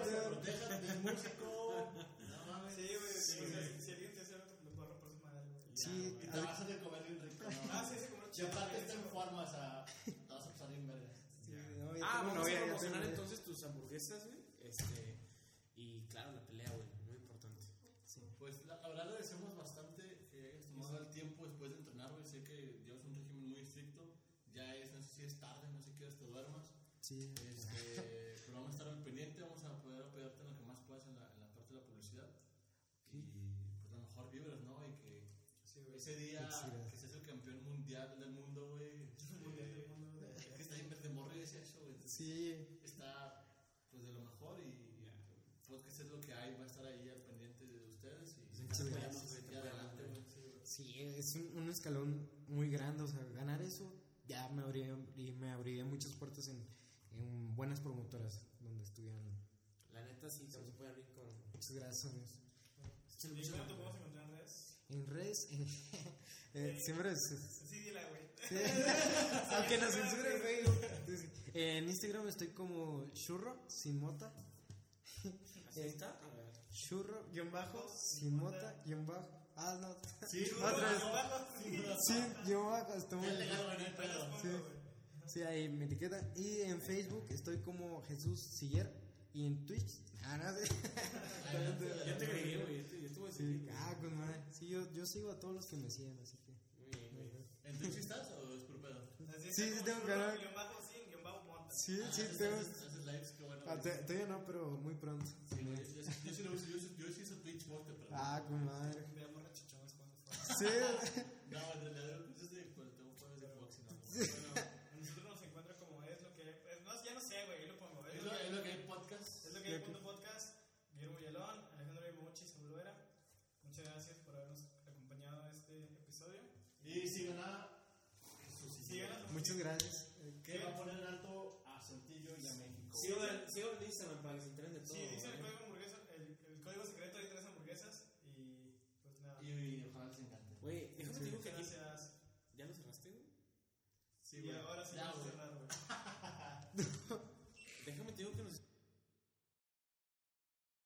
músico. No mames. Sí, güey, Sí, sí, o sea, si alguien te hace algo, te lo puedo romper su madre, güey. Sí, Y te vas a hacer comer bien rico. ¿no? Ah, sí, sí, como Si aparte está en forma, o sea, te vas a pasar bien verga. Sí, no, Ah, vamos novia, a novia. entonces tus hamburguesas, güey. Este, y claro, la pelea, güey, muy importante. Pues la, la verdad agradecemos bastante que hayas tomado el tiempo después de entrenar, güey. Sé que llevas un régimen muy estricto. Ya es, no sé si es tarde, no sé qué horas te duermas. Sí, Este, pero vamos a estar al pendiente, vamos a poder apoyarte en lo que más puedas en la, en la parte de la publicidad. Y pues lo mejor vibras, ¿no? Y que Sí, güey. ese día que seas el campeón mundial del mundo, güey. Mundial del mundo que está bien de morro y decía eso, güey. sí, Está pues de lo mejor y pues que es lo que hay, va a estar ahí al pendiente de ustedes y Muchas y gracias. adelante, güey. Sí, güey. sí, es un, un escalón muy grande, o sea, ganar eso ya me abriría, y me abriría muchas puertas en, en buenas promotoras donde estuvieran. La neta, sí, a poder abrir con. Muchas gracias, amigos. ¿Y cómo te podemos encontrar en redes? En redes, en- eh, siempre es, Sí, dila, güey. sí. aunque nos censuren sí. En Instagram estoy como churro sin mota. ¿Así está? A ver. Churro, guion bajo, sin mota, guion bajo. Ah, no. Sí, Otra vez. Sí, Sí, güey, no hay pedo. Sí. Sí, ahí me etiquetan. Y en Facebook estoy como Jesús Siller Y en Twitch. Ah, no sé. Ya te agregué, güey. Voy a Sí, ah, con madre. Sí, yo, yo sigo a todos los que me siguen, así que. Muy bien, güey. ¿En Twitch estás o es por pedo? Sí, sí tengo Zurdo, canal. guion bajo sin, guion bajo monta. Sí, Ah, sí, haces- tengo. Haces, lives, qué bueno. Ah, todavía no, pero muy pronto. Sí, yo, yo, yo sí lo uso, yo, sí- yo uso Twitch pero. Ah, con madre. Veamos rechichones cuando fue. Sí, No, realidad pues es de cuando tengo juegos de Xbox no. Bueno, nosotros nos encuentra como es lo que. Es, no, ya no sé, güey, ahí lo pongo. Es, Es lo es lo que hay podcast. es lo que hay punto podcast. Guillermo Villalón, Alejandro Mochi, Saúl Vera. Muchas gracias por habernos acompañado a este episodio. Y sigan a a- muchas gracias. Que va a poner en alto a Saltillo y a México. Sigo en sigo en Instagram para que se